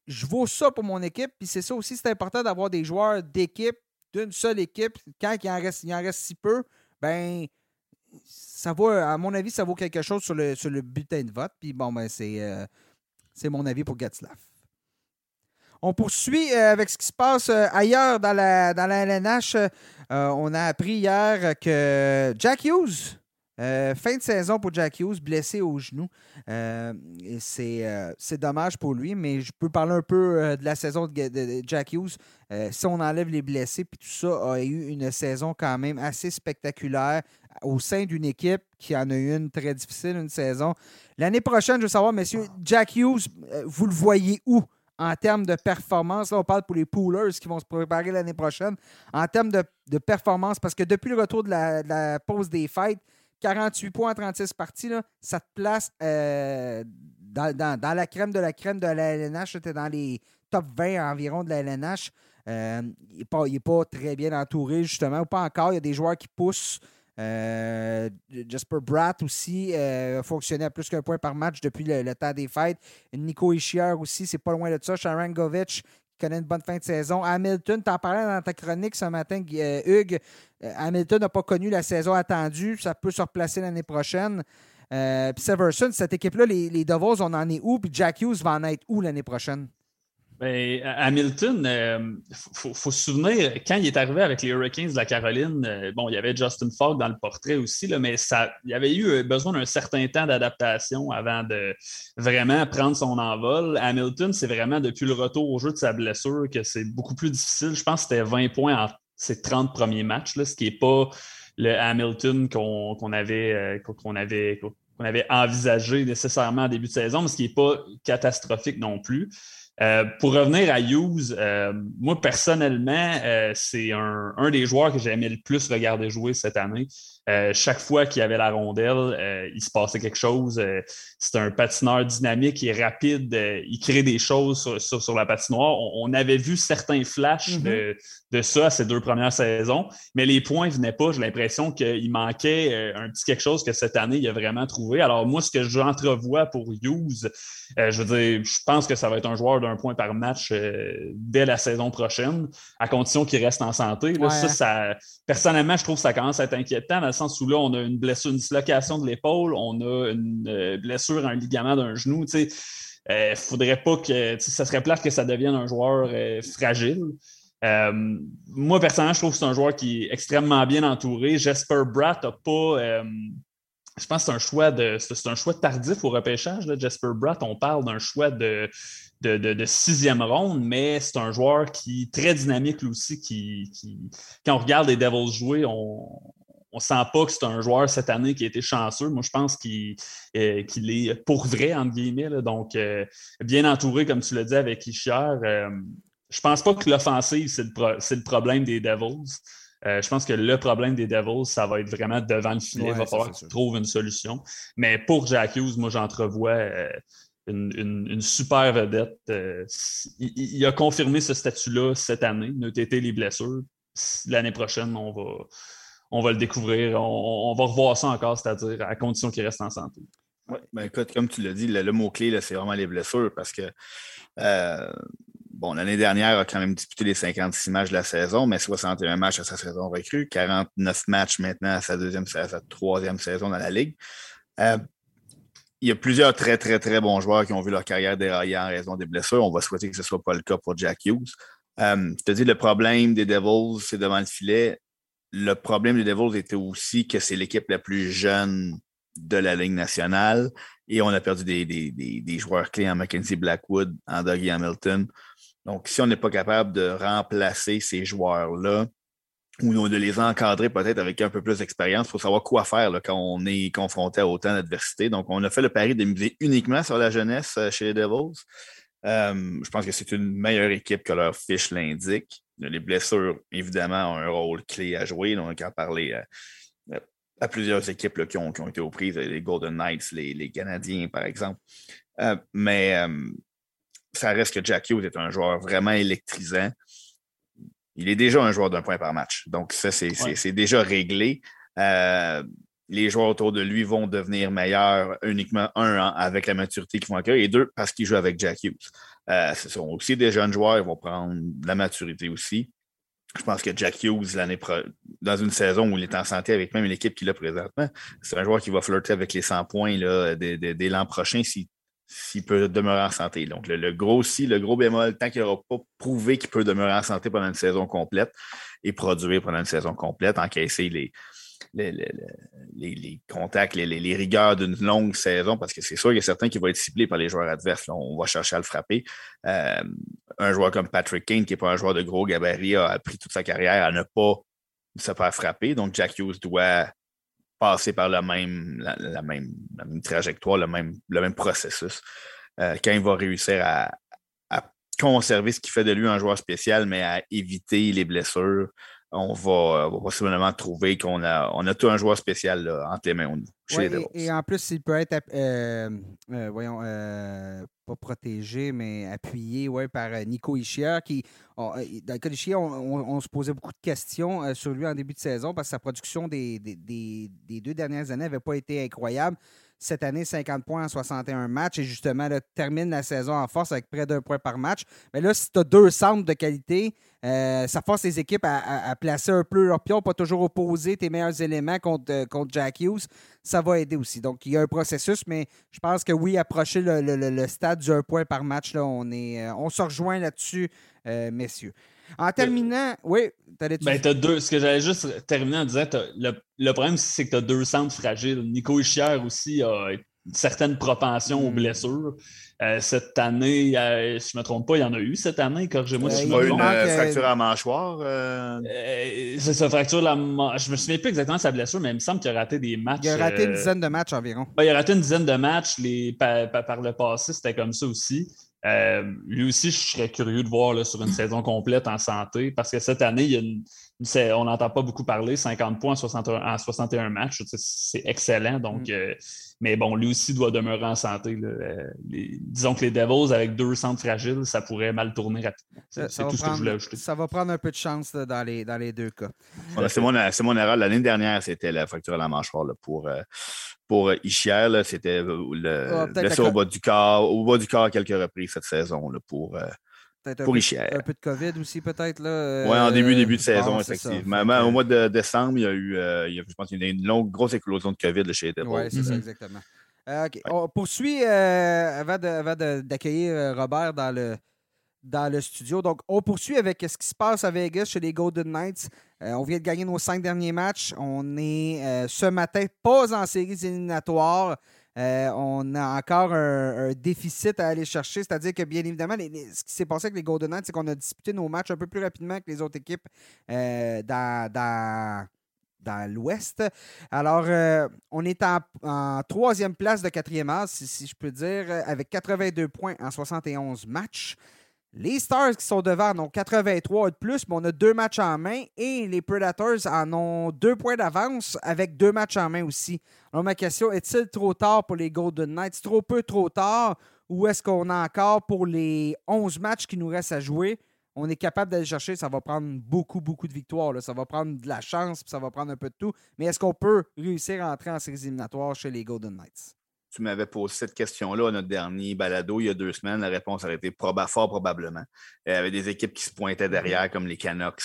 je vaux ça pour mon équipe. Puis c'est ça aussi, c'est important d'avoir des joueurs d'équipe, d'une seule équipe. Quand il en reste, il en reste si peu, ben ça vaut, à mon avis, ça vaut quelque chose sur le, sur le bulletin de vote. Puis bon, ben c'est, euh, c'est mon avis pour Gatslav. On poursuit euh, avec ce qui se passe euh, ailleurs dans la, dans la LNH. Euh, on a appris hier que Jack Hughes Euh, fin de saison pour Jack Hughes, blessé au genou. Euh, c'est dommage pour lui, mais je peux parler un peu de la saison de, Jack Hughes. si on enlève les blessés, puis tout ça a eu une saison quand même assez spectaculaire au sein d'une équipe qui en a eu une très difficile, une saison. L'année prochaine, je veux savoir, messieurs, Jack Hughes, vous le voyez où? En termes de performance. Là, on parle pour les poolers qui vont se préparer l'année prochaine. En termes de, performance, parce que depuis le retour de la, pause des fêtes, 48 points en 36 parties, ça te place euh, dans, la crème de la crème de la LNH. Tu dans les top 20 environ de la LNH. Euh, il n'est pas, pas, très bien entouré, justement, ou pas encore. Il y a des joueurs qui poussent. Euh, Jasper Bratt aussi euh, fonctionnait à plus qu'un point par match depuis le, temps des fêtes. Nico Ischier aussi, c'est pas loin de ça. Sharangovic connaît une bonne fin de saison. Hamilton, t'en parlais dans ta chronique ce matin, euh, Hugues. Hamilton n'a pas connu la saison attendue. Ça peut se replacer l'année prochaine. Puis Severson, cette équipe-là, les, les Devils, on en est où? Puis Jack Hughes va en être où l'année prochaine? Ben, Hamilton, il euh, faut, se souvenir, quand il est arrivé avec les Hurricanes de la Caroline, euh, bon, il y avait Justin Falk dans le portrait aussi, mais ça, il avait eu euh, besoin d'un certain temps d'adaptation avant de vraiment prendre son envol. Hamilton, c'est vraiment depuis le retour au jeu de sa blessure que c'est beaucoup plus difficile. Je pense que c'était 20 points en ses 30 premiers matchs, ce qui n'est pas le Hamilton qu'on avait, avait, avait envisagé nécessairement en début de saison, mais ce qui n'est pas catastrophique non plus. Euh, pour revenir à Hughes, euh, moi personnellement, euh, c'est un, un, des joueurs que j'ai le plus regarder jouer cette année. Euh, chaque fois qu'il y avait la rondelle, euh, il se passait quelque chose. Euh, c'est un patineur dynamique, est rapide, il crée des choses sur, la patinoire. On, avait vu certains flashs de, mm-hmm. ça ces deux premières saisons, mais les points ne venaient pas. J'ai l'impression qu'il manquait un petit quelque chose que cette année, il a vraiment trouvé. Alors moi, ce que j'entrevois pour Hughes, je veux dire, je pense que ça va être un joueur d'un point par match dès la saison prochaine, à condition qu'il reste en santé. ça, ça, personnellement, je trouve que ça commence à être inquiétant sens où là, on a une blessure, une dislocation de l'épaule, on a une euh, blessure, un ligament d'un genou. Il ne euh, faudrait pas que. Ça serait plate que ça devienne un joueur euh, fragile. moi, personnellement, je trouve que c'est un joueur qui est extrêmement bien entouré. Jesper Bratt n'a pas. je pense que c'est un choix. C'est un choix tardif au repêchage, là, Jesper Bratt. On parle d'un choix de. De, sixième ronde, mais c'est un joueur qui est très dynamique aussi, qui, quand on regarde les Devils jouer, on, on sent pas que c'est un joueur cette année qui a été chanceux. Moi, je pense qu'il euh, est pour vrai, entre guillemets. Donc, euh, bien entouré, comme tu l'as dit, avec Ishier. Euh, je pense pas que l'offensive, c'est le, problème des Devils. je pense que le problème des Devils, ça va être vraiment devant le filet. il va falloir qu'ils trouvent une solution. Mais pour Jack Hughes, moi, j'entrevois une, super vedette. Il, a confirmé ce statut-là cette année, été les blessures. L'année prochaine, on va, on va le découvrir. On, va revoir ça encore, c'est-à-dire à condition qu'il reste en santé. Oui, ben écoute, comme tu l'as dit, le, mot-clé, c'est vraiment les blessures parce que euh, bon, l'année dernière, a quand même disputé les 56 matchs de la saison, mais 61 matchs à sa saison recrue, 49 matchs maintenant à sa deuxième, à sa troisième saison dans la Ligue. Euh, il y a plusieurs très, très, très bons joueurs qui ont vu leur carrière dérailler en raison des blessures. On va souhaiter que ce ne soit pas le cas pour Jack Hughes. Euh, je te dis, le problème des Devils, c'est devant le filet le problème des Devils était aussi que c'est l'équipe la plus jeune de la Ligue nationale et on a perdu des, joueurs clés en Mackenzie Blackwood, en Dougie Hamilton. Donc, si on n'est pas capable de remplacer ces joueurs-là ou de les encadrer peut-être avec un peu plus d'expérience, faut savoir quoi faire quand on est confronté à autant d'adversité. Donc, on a fait le pari de miser uniquement sur la jeunesse euh, chez les Devils. Euh, je pense que c'est une meilleure équipe que leur fiche l'indique. Les blessures, évidemment, ont un rôle clé à jouer. on a parler à, à, plusieurs équipes qui, ont, été aux prises, les Golden Knights, les, Canadiens, par exemple. Euh, mais euh, ça reste que Jack Hughes est un joueur vraiment électrisant. Il est déjà un joueur d'un point par match. Donc, ça, c'est déjà réglé. Euh, les joueurs autour de lui vont devenir meilleurs uniquement, un, avec la maturité qu'ils vont accueillir, et deux, parce qu'ils jouent avec Jack Hughes. Euh, ce sont aussi des jeunes joueurs, ils vont prendre de la maturité aussi. Je pense que Jack Hughes, l'année dans une saison où il est en santé avec même l'équipe qu'il a présentement, c'est un joueur qui va flirter avec les 100 points là, dès, l'an prochain s'il peut demeurer en santé. Donc, le, gros si, le gros bémol, tant qu'il n'aura pas prouvé qu'il peut demeurer en santé pendant une saison complète et produire pendant une saison complète, encaisser les, les, contacts, les, rigueurs d'une longue saison, parce que c'est sûr qu'il y a certains qui vont être ciblés par les joueurs adverses. on va chercher à le frapper. Euh, un joueur comme Patrick Kane, qui n'est pas un joueur de gros gabarit, a appris toute sa carrière à ne pas se faire frapper. Donc, Jack Hughes doit passer par la, même, trajectoire, le même, processus. Euh, quand il va réussir à, conserver ce qui fait de lui un joueur spécial, mais à éviter les blessures, on va, possiblement trouver qu'on a, on a tout un joueur spécial entre les mains. Chez et, en plus, il peut être, euh, euh, voyons, euh, pas protégé, mais appuyé ouais, par Nico Ischier, qui, dans le cas d'Ischier, on, se posait beaucoup de questions sur lui en début de saison parce que sa production des, des deux dernières années n'avait pas été incroyable cette année 50 points en 61 matchs et justement là, termine la saison en force avec près d'un point par match. Mais là, si tu as deux centres de qualité, euh, ça force les équipes à, placer un peu leur pion, pas toujours opposer tes meilleurs éléments contre, euh, contre Jack Hughes. Ça va aider aussi. Donc, il y a un processus, mais je pense que oui, approcher le, stade du un point par match, là, on, est, euh, on se rejoint là-dessus, messieurs. En terminant, oui, t'allais ben, as deux. Ce que j'allais juste terminer en disant, le, le, problème, c'est que tu as deux centres fragiles. Nico Ischier aussi a une certaine propension aux hmm. blessures. Euh, cette année, euh, si je ne me trompe pas, il y en a eu cette année, corrigez-moi si je me trompe. une fracture à la mâchoire. Euh... c'est ça, fracture la mâchoire. Je me souviens plus exactement de sa blessure, mais il me semble qu'il a raté des matchs. Il a raté une dizaine de matchs environ. il a raté une dizaine de matchs. Les, par, par le passé, c'était comme ça aussi. Euh, lui aussi, je serais curieux de voir là, sur une saison complète en santé parce que cette année, il y a une, on n'entend pas beaucoup parler, 50 points en 61, 61 matchs, c'est excellent. Donc, mm. euh, mais bon, lui aussi doit demeurer en santé. Euh, disons que les Devils, avec deux centres fragiles, ça pourrait mal tourner rapidement. C'est tout ce que je voulais ajouter. Ça va prendre un peu de chance dans, les, dans les deux cas. c'est mon, mon, erreur. L'année dernière, c'était la fracture à la mâchoire pour, euh, pour Ischier. C'était le, ah, au bas du corps, au bas du corps à quelques reprises cette saison pour Peut-être un, peu, un peu de COVID aussi, peut-être. là. Oui, en début, euh, début de saison, effectivement. Au mois de décembre, il y a eu, euh, il y a, je pense qu'il y a eu une longue, grosse éclosion de COVID chez les Oui, c'est ça, exactement. Euh, On poursuit avant d'accueillir Robert dans le, dans le studio. Donc, on poursuit avec ce qui se passe à Vegas chez les Golden Knights. On vient de gagner nos cinq derniers matchs. On est ce matin pas en séries éliminatoires. Euh, on a encore un, déficit à aller chercher. C'est-à-dire que, bien évidemment, ce qui s'est passé avec les Golden Knights, c'est qu'on a disputé nos matchs un peu plus rapidement que les autres équipes euh, dans, l'Ouest. Alors, euh, on est en, troisième place de quatrième as, si, je peux dire, avec 82 points en 71 matchs. Les Stars qui sont devant en ont 83 de plus, mais on a deux matchs en main et les Predators en ont deux points d'avance avec deux matchs en main aussi. Alors, ma question, est-il trop tard pour les Golden Knights? Trop peu, trop tard? Ou est-ce qu'on a encore pour les 11 matchs qui nous restent à jouer? On est capable d'aller chercher, ça va prendre beaucoup, beaucoup de victoires. Ça va prendre de la chance, ça va prendre un peu de tout. Mais est-ce qu'on peut réussir à entrer en séries éliminatoires chez les Golden Knights? Tu m'avais posé cette question-là à notre dernier balado il y a deux semaines. La réponse aurait été fort probablement. Il y avait des équipes qui se pointaient derrière, comme les Canucks.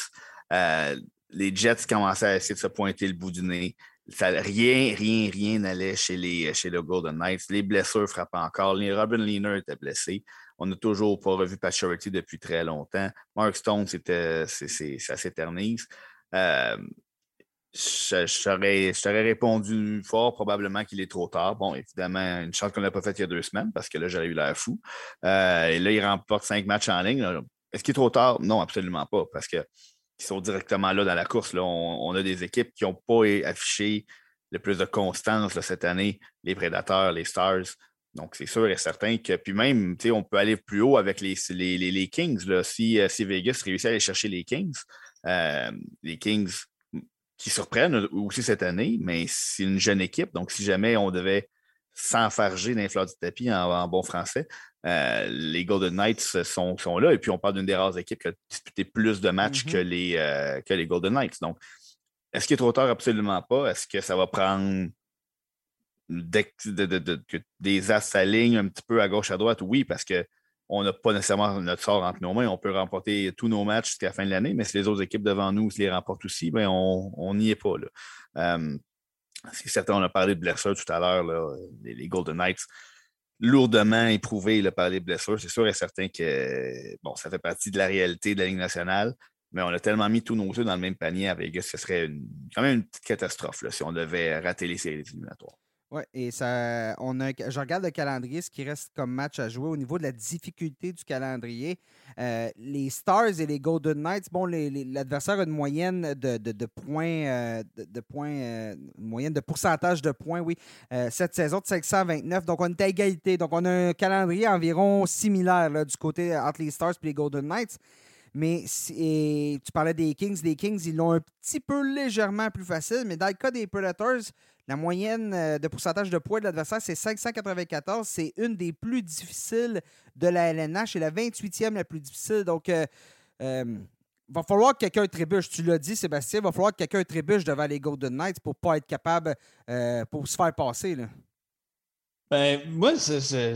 Euh, les Jets commençaient à essayer de se pointer le bout du nez. rien, rien, rien n'allait chez les, chez les Golden Knights. Les blessures frappaient encore. Les Robin Leaner était blessé. On n'a toujours pas revu Paturity depuis très longtemps. Mark Stone, c'était, ça s'éternise. Euh, je, t'aurais répondu fort, probablement qu'il est trop tard. Bon, évidemment, une chance qu'on n'a pas fait il y a deux semaines parce que là, j'aurais eu l'air fou. Euh, et là, il remporte cinq matchs en ligne. Est-ce qu'il est trop tard? Non, absolument pas, parce qu'ils sont directement là dans la course. Là. On, a des équipes qui n'ont pas affiché le plus de constance cette année, les Prédateurs, les Stars. Donc, c'est sûr et certain que, puis même, on peut aller plus haut avec les, les, Kings. Là. Si, euh, si, Vegas réussit à aller chercher les Kings, euh, les Kings qui surprennent aussi cette année, mais c'est une jeune équipe. Donc, si jamais on devait s'enfarger dans les fleurs du tapis en, bon français, euh, les Golden Knights sont, sont, là. Et puis, on parle d'une des rares équipes qui a disputé plus de matchs que, mm-hmm. les, euh, que les Golden Knights. Donc, est-ce qu'il est trop tard? Absolument pas. Est-ce que ça va prendre que des as s'alignent un petit peu à gauche, à droite? Oui, parce que on n'a pas nécessairement notre sort entre nos mains. On peut remporter tous nos matchs jusqu'à la fin de l'année, mais si les autres équipes devant nous les remportent aussi, ben, on n'y est pas. Euh, c'est on a parlé de blessures tout à l'heure, les, Golden Knights, lourdement éprouvés par les blessures. C'est sûr et certain que bon, ça fait partie de la réalité de la Ligue nationale. Mais on a tellement mis tous nos œufs dans le même panier avec Vegas que ce serait quand même une catastrophe si on devait rater les séries éliminatoires. Oui, et ça, on a, je regarde le calendrier, ce qui reste comme match à jouer au niveau de la difficulté du calendrier. Euh, les Stars et les Golden Knights, bon, l'adversaire a une moyenne de, points, de, points euh, euh, moyenne de pourcentage de points, oui, cette saison de 529. Donc, on est à égalité. Donc, on a un calendrier environ similaire du côté entre les Stars et les Golden Knights. Mais tu parlais des Kings. Les Kings, ils l'ont un petit peu légèrement plus facile. Mais dans le cas des Predators, la moyenne euh, de pourcentage de poids de l'adversaire, c'est 594. C'est une des plus difficiles de la LNH et la 28e la plus difficile. Donc, il euh, euh, va falloir que quelqu'un trébuche. Tu l'as dit, Sébastien, il va falloir que quelqu'un trébuche devant les Golden Knights pour pas être capable, pour se faire passer. Là. Ben, moi,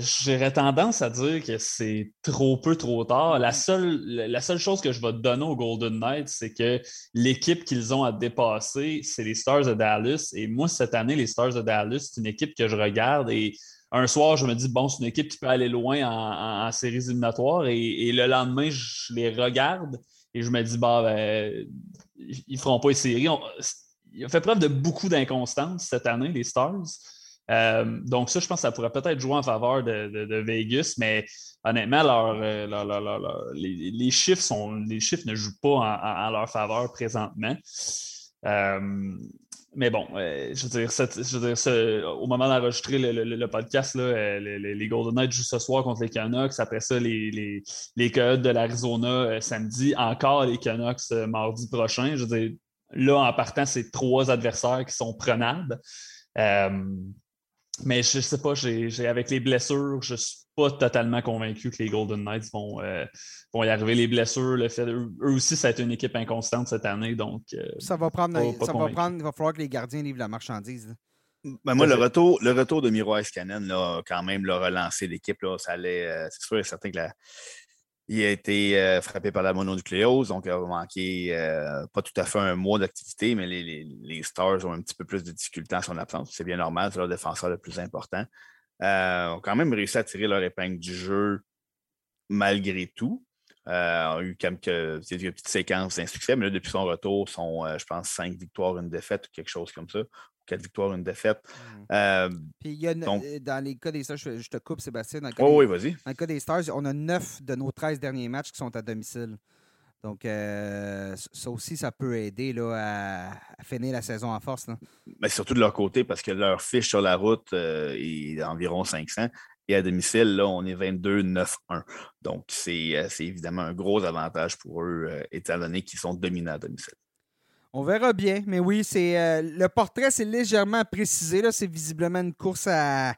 j'aurais tendance à dire que c'est trop peu, trop tard. La seule, la seule chose que je vais te donner aux Golden Knights, c'est que l'équipe qu'ils ont à dépasser, c'est les Stars de Dallas. Et moi, cette année, les Stars de Dallas, c'est une équipe que je regarde et un soir, je me dis, bon, c'est une équipe qui peut aller loin en, séries éliminatoires. Et, le lendemain, je les regarde et je me dis, bah, ben, ils feront pas une série. ils ont fait preuve de beaucoup d'inconstance cette année, les Stars. Euh, donc, ça, je pense que ça pourrait peut-être jouer en faveur de, Vegas, mais honnêtement, euh, les, chiffres sont, les chiffres ne jouent pas en, leur faveur présentement. Euh, mais bon, je veux dire, au moment d'enregistrer le, podcast, les, Golden Knights jouent ce soir contre les Canucks. Après ça, les, les, Coyotes de l'Arizona samedi. Encore les Canucks mardi prochain. Je veux dire, là, en partant, c'est trois adversaires qui sont prenables. Mais je sais pas, j'ai, avec les blessures, je suis pas totalement convaincu que les Golden Knights vont, euh, vont y arriver. Les blessures, le fait, eux, aussi, ça a été une équipe inconstante cette année. Donc, euh, ça va prendre, ça va prendre, il va falloir que les gardiens livrent la marchandise. Ben moi, le retour, le retour de Miro Iskanen, là, quand même, l'a relancé l'équipe. Là, ça allait, euh, c'est sûr et certain que la, il a été euh, frappé par la mononucléose, donc il a manqué euh, pas tout à fait un mois d'activité, mais les, Stars ont un petit peu plus de difficultés en son absence. C'est bien normal, c'est leur défenseur le plus important. Euh, ont quand même réussi à tirer leur épingle du jeu malgré tout. Euh, ont eu quelques, petites séquences d'insuccès, mais là, depuis son retour, sont, je pense, cinq victoires, une défaite, ou quelque chose comme ça quatre victoires, une défaite. Mmh. Euh, Puis il y a euh, dans les cas des Stars, je, te coupe Sébastien. Dans le cas, oh, des, oui, vas-y. Dans le cas des Stars, on a neuf de nos 13 derniers matchs qui sont à domicile. Donc, euh, ça aussi, ça peut aider là, à, finir la saison en force. Mais surtout de leur côté, parce que leur fiche sur la route est d'environ 500. Et à domicile, là, on est 22-9-1. Donc, c'est évidemment un gros avantage pour eux, étant donné qu'ils sont dominants à domicile. On verra bien, mais oui, c'est euh, le portrait, c'est légèrement précisé. C'est visiblement une course à,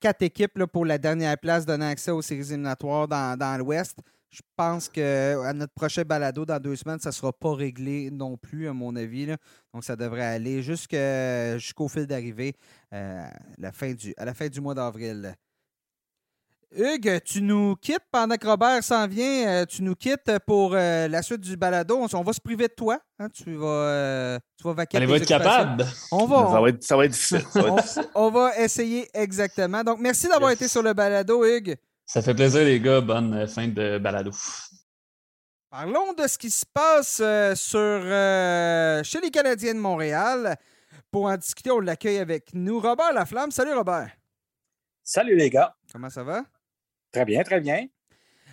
quatre équipes pour la dernière place donnant accès aux séries éliminatoires dans, l'Ouest. Je pense qu'à notre prochain balado dans deux semaines, ça ne sera pas réglé non plus, à mon avis. Donc, ça devrait aller jusqu'au fil d'arrivée euh, à la fin du mois d'avril. Hugues, tu nous quittes pendant que Robert s'en vient. Euh, tu nous quittes pour euh, la suite du balado. On, va se priver de toi. Hein. Tu vas, euh, tu vas vaquer. va être capable. On va. Ça va être, ça va être difficile. on, va essayer exactement. Donc, merci d'avoir été sur le balado, Hugues. Ça fait plaisir, les gars. Bonne fin de balado. Parlons de ce qui se passe sur, chez les Canadiens de Montréal. Pour en discuter, on l'accueille avec nous. Robert Laflamme. Salut, Robert. Salut, les gars. Comment ça va? Très bien, très bien.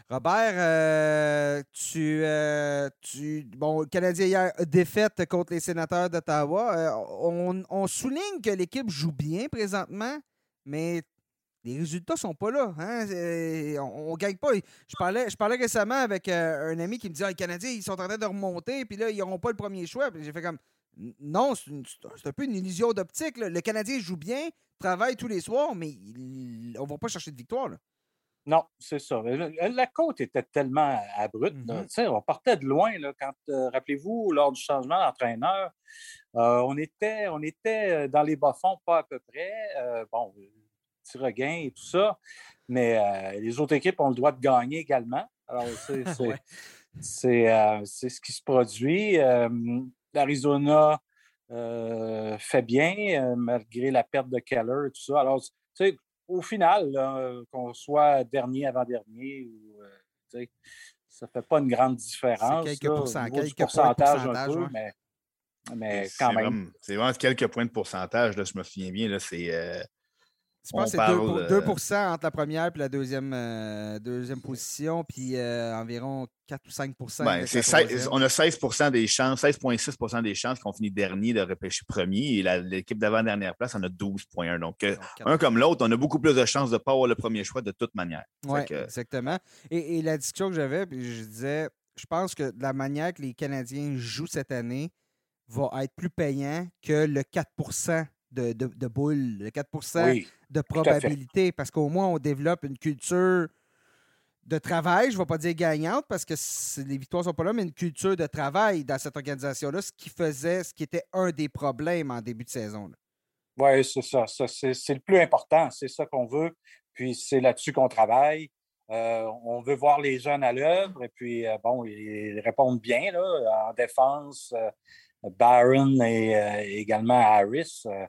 Robert, euh, tu, euh, tu, Bon, le Canadien hier, défaite contre les sénateurs d'Ottawa. Euh, on, souligne que l'équipe joue bien présentement, mais les résultats ne sont pas là. Hein? On ne gagne pas. Je parlais, je parlais récemment avec un ami qui me disait ah, les Canadiens, ils sont en train de remonter, puis là, ils n'auront pas le premier choix. J'ai fait comme non, c'est un peu une illusion d'optique. Le Canadien joue bien, travaille tous les soirs, mais on ne va pas chercher de victoire. Là. Non, c'est ça. La côte était tellement abrupte. Mm-hmm. On partait de loin. Là, quand, euh, rappelez-vous, lors du changement d'entraîneur, euh, on, était, on était euh, dans les bas-fonds, pas à peu près. bon, petit regain et tout ça. Mais les autres équipes ont le droit de gagner également. Alors, c'est, ce qui se produit. L'Arizona fait bien, malgré la perte de Keller et tout ça. Alors, tu sais, au final, qu'on soit dernier, avant-dernier, ou, euh, ça fait pas une grande différence. Quelques, pourcentages un peu, mais, mais quand même. C'est vraiment quelques points de pourcentage, là, je me souviens bien. C'est. Euh, je pense que c'est 2, 2 euh, entre la première et la deuxième, euh, deuxième position, puis euh, environ 4 ou 5% ben, On a 16 des chances, 16,6% des chances qu'on finit dernier de repêcher premier, et l'équipe d'avant-dernière place en a 12,1. Donc, un comme l'autre, on a beaucoup plus de chances de ne pas avoir le premier choix de toute manière. Oui, exactement. Et, la discussion que j'avais, je disais, je pense que la manière que les Canadiens jouent cette année va être plus payant que le 4 de, de, de boules, le 4% de probabilité, parce qu'au moins, on développe une culture de travail, je ne vais pas dire gagnante parce que les victoires ne sont pas là, mais une culture de travail dans cette organisation-là, ce qui faisait, ce qui était un des problèmes en début de saison. Oui, c'est ça. c'est le plus important. C'est ça qu'on veut. Puis c'est là-dessus qu'on travaille. Euh, on veut voir les jeunes à l'œuvre et puis, euh, bon, ils répondent bien là, en défense. Euh, Barron et euh, également Harris euh,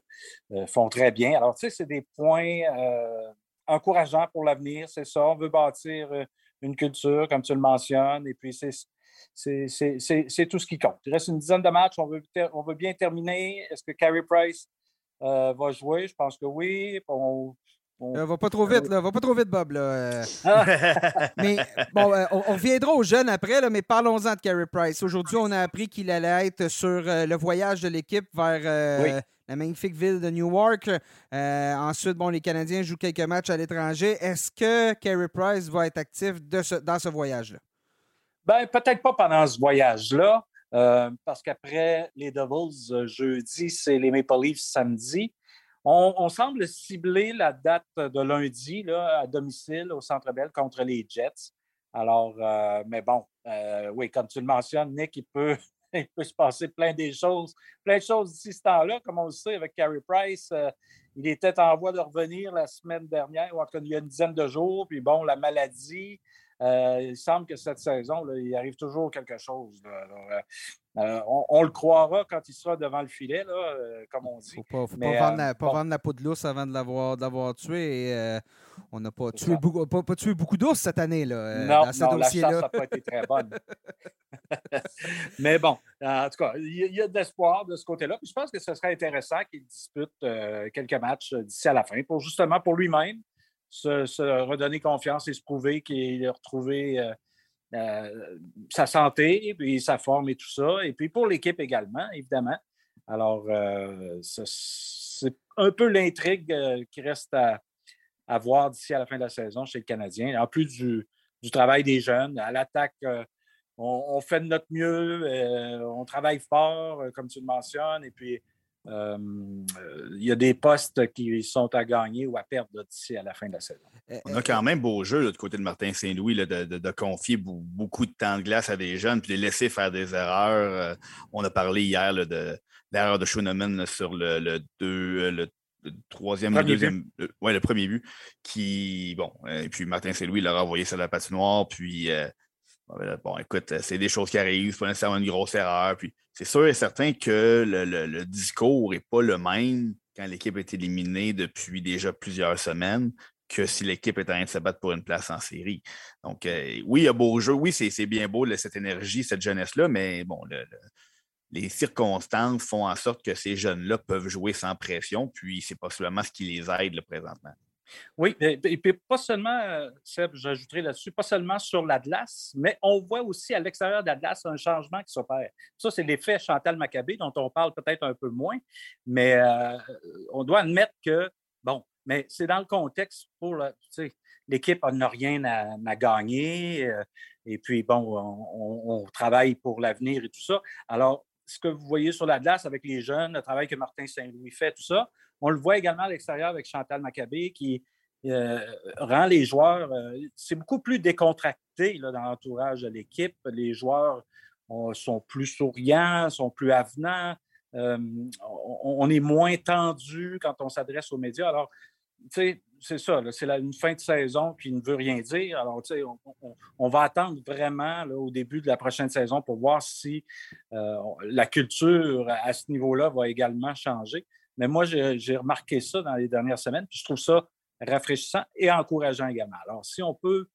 euh, font très bien. Alors, tu sais, c'est des points encourageants pour l'avenir, c'est ça. On veut bâtir une culture, comme tu le mentionnes, et puis c'est tout ce qui compte. Il reste une dizaine de matchs. On veut, bien terminer. Est-ce que Carey Price va jouer? Je pense que oui. On... va pas trop vite, là. Va pas trop vite, Bob. Là. mais bon, on, reviendra aux jeunes après, là, mais parlons-en de Carey Price. Aujourd'hui, on a appris qu'il allait être sur le voyage de l'équipe vers la magnifique ville de Newark. ensuite, bon, les Canadiens jouent quelques matchs à l'étranger. Est-ce que Carey Price va être actif dans ce voyage-là? Ben, peut-être pas pendant ce voyage-là. parce qu'après les Devils, jeudi, c'est les Maple Leafs samedi. On, semble cibler la date de lundi là, à domicile au Centre Bell contre les Jets. Alors, euh, mais bon, euh, oui, comme tu le mentionnes, Nick, il peut, il peut se passer plein de choses, plein de choses d'ici ce temps-là, comme on le sait avec Carey Price. Euh, il était en voie de revenir la semaine dernière, ou en il y a une dizaine de jours, puis bon, la maladie. Il semble que cette saison, il arrive toujours quelque chose. Euh, on, le croira quand il sera devant le filet, là, euh, comme on dit. Il ne faut pas, vendre, la, pas vendre, la, peau de l'ours avant de l'avoir tué. Et, euh, on n'a pas tué, beaucoup, pas, tué beaucoup d'ours cette année là, non, dans ce dossier-là. La n'a pas été très bonne. Mais bon, en tout cas, il y, a de l'espoir de ce côté-là. je pense que ce serait intéressant qu'il dispute quelques matchs d'ici à la fin pour justement pour lui-même se, redonner confiance et se prouver qu'il a retrouvé euh, sa santé, puis sa forme et tout ça. Et puis pour l'équipe également, évidemment. Alors, euh, c'est un peu l'intrigue euh, qui reste à, voir d'ici à la fin de la saison chez le Canadien. En plus du, travail des jeunes, à l'attaque, on, fait de notre mieux, on travaille fort, comme tu le mentionnes, et puis euh, il y a des postes qui sont à gagner ou à perdre d'ici à la fin de la saison. Euh, On a quand même beau jeu du côté de Martin Saint-Louis de, confier beaucoup de temps de glace à des jeunes puis de les laisser faire des erreurs. Euh, on a parlé hier de l'erreur de Schoenemann sur le, le, troisième, le deuxième, ouais, le premier but, qui, bon, et puis Martin Saint-Louis l'a renvoyé sur la patinoire, puis Bon, écoute, c'est des choses qui arrivent, c'est pas nécessairement une grosse erreur. Puis c'est sûr et certain que le, discours n'est pas le même quand l'équipe est éliminée depuis déjà plusieurs semaines que si l'équipe est en train de se battre pour une place en série. Donc, euh, oui, il y a beau jeu, oui, c'est bien beau, cette énergie, cette jeunesse-là, mais bon, les circonstances font en sorte que ces jeunes-là peuvent jouer sans pression, puis c'est possiblement ce qui les aide présentement. Oui, et, puis pas seulement, euh, Seb, j'ajouterai là-dessus, pas seulement sur l'Atlas, mais on voit aussi à l'extérieur de l'Atlas un changement qui s'opère. Ça, c'est l'effet Chantal Maccabé, dont on parle peut-être un peu moins, mais euh, on doit admettre que, bon, mais c'est dans le contexte pour l'équipe n'a rien à, gagner, euh, et puis, bon, on, on travaille pour l'avenir et tout ça. Alors, ce que vous voyez sur l'Atlas avec les jeunes, le travail que Martin Saint-Louis fait, tout ça, on le voit également à l'extérieur avec Chantal Maccabé qui euh, rend les joueurs. Euh, c'est beaucoup plus décontracté dans l'entourage de l'équipe. Les joueurs sont plus souriants, sont plus avenants. Euh, on, est moins tendu quand on s'adresse aux médias. Alors, tu sais, c'est ça, c'est une fin de saison qui ne veut rien dire. Alors, tu sais, on, va attendre vraiment au début de la prochaine saison pour voir si la culture à ce niveau-là va également changer. Mais moi, j'ai remarqué ça dans les dernières semaines, puis je trouve ça rafraîchissant et encourageant également. Alors, si on peut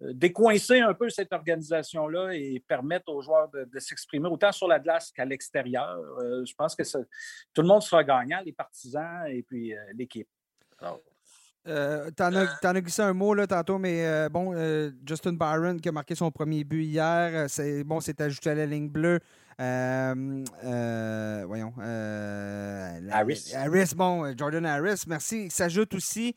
décoincer un peu cette organisation-là et permettre aux joueurs de, s'exprimer autant sur la glace qu'à l'extérieur. je pense que tout le monde sera gagnant, les partisans et puis l'équipe. Euh, t'en, as, glissé un mot là, tantôt, mais euh, bon, euh, Justin Byron qui a marqué son premier but hier, c'est bon, c'est ajouté à la ligne bleue. voyons. Harris. Harris, bon, Jordan Harris, merci. Il s'ajoute aussi.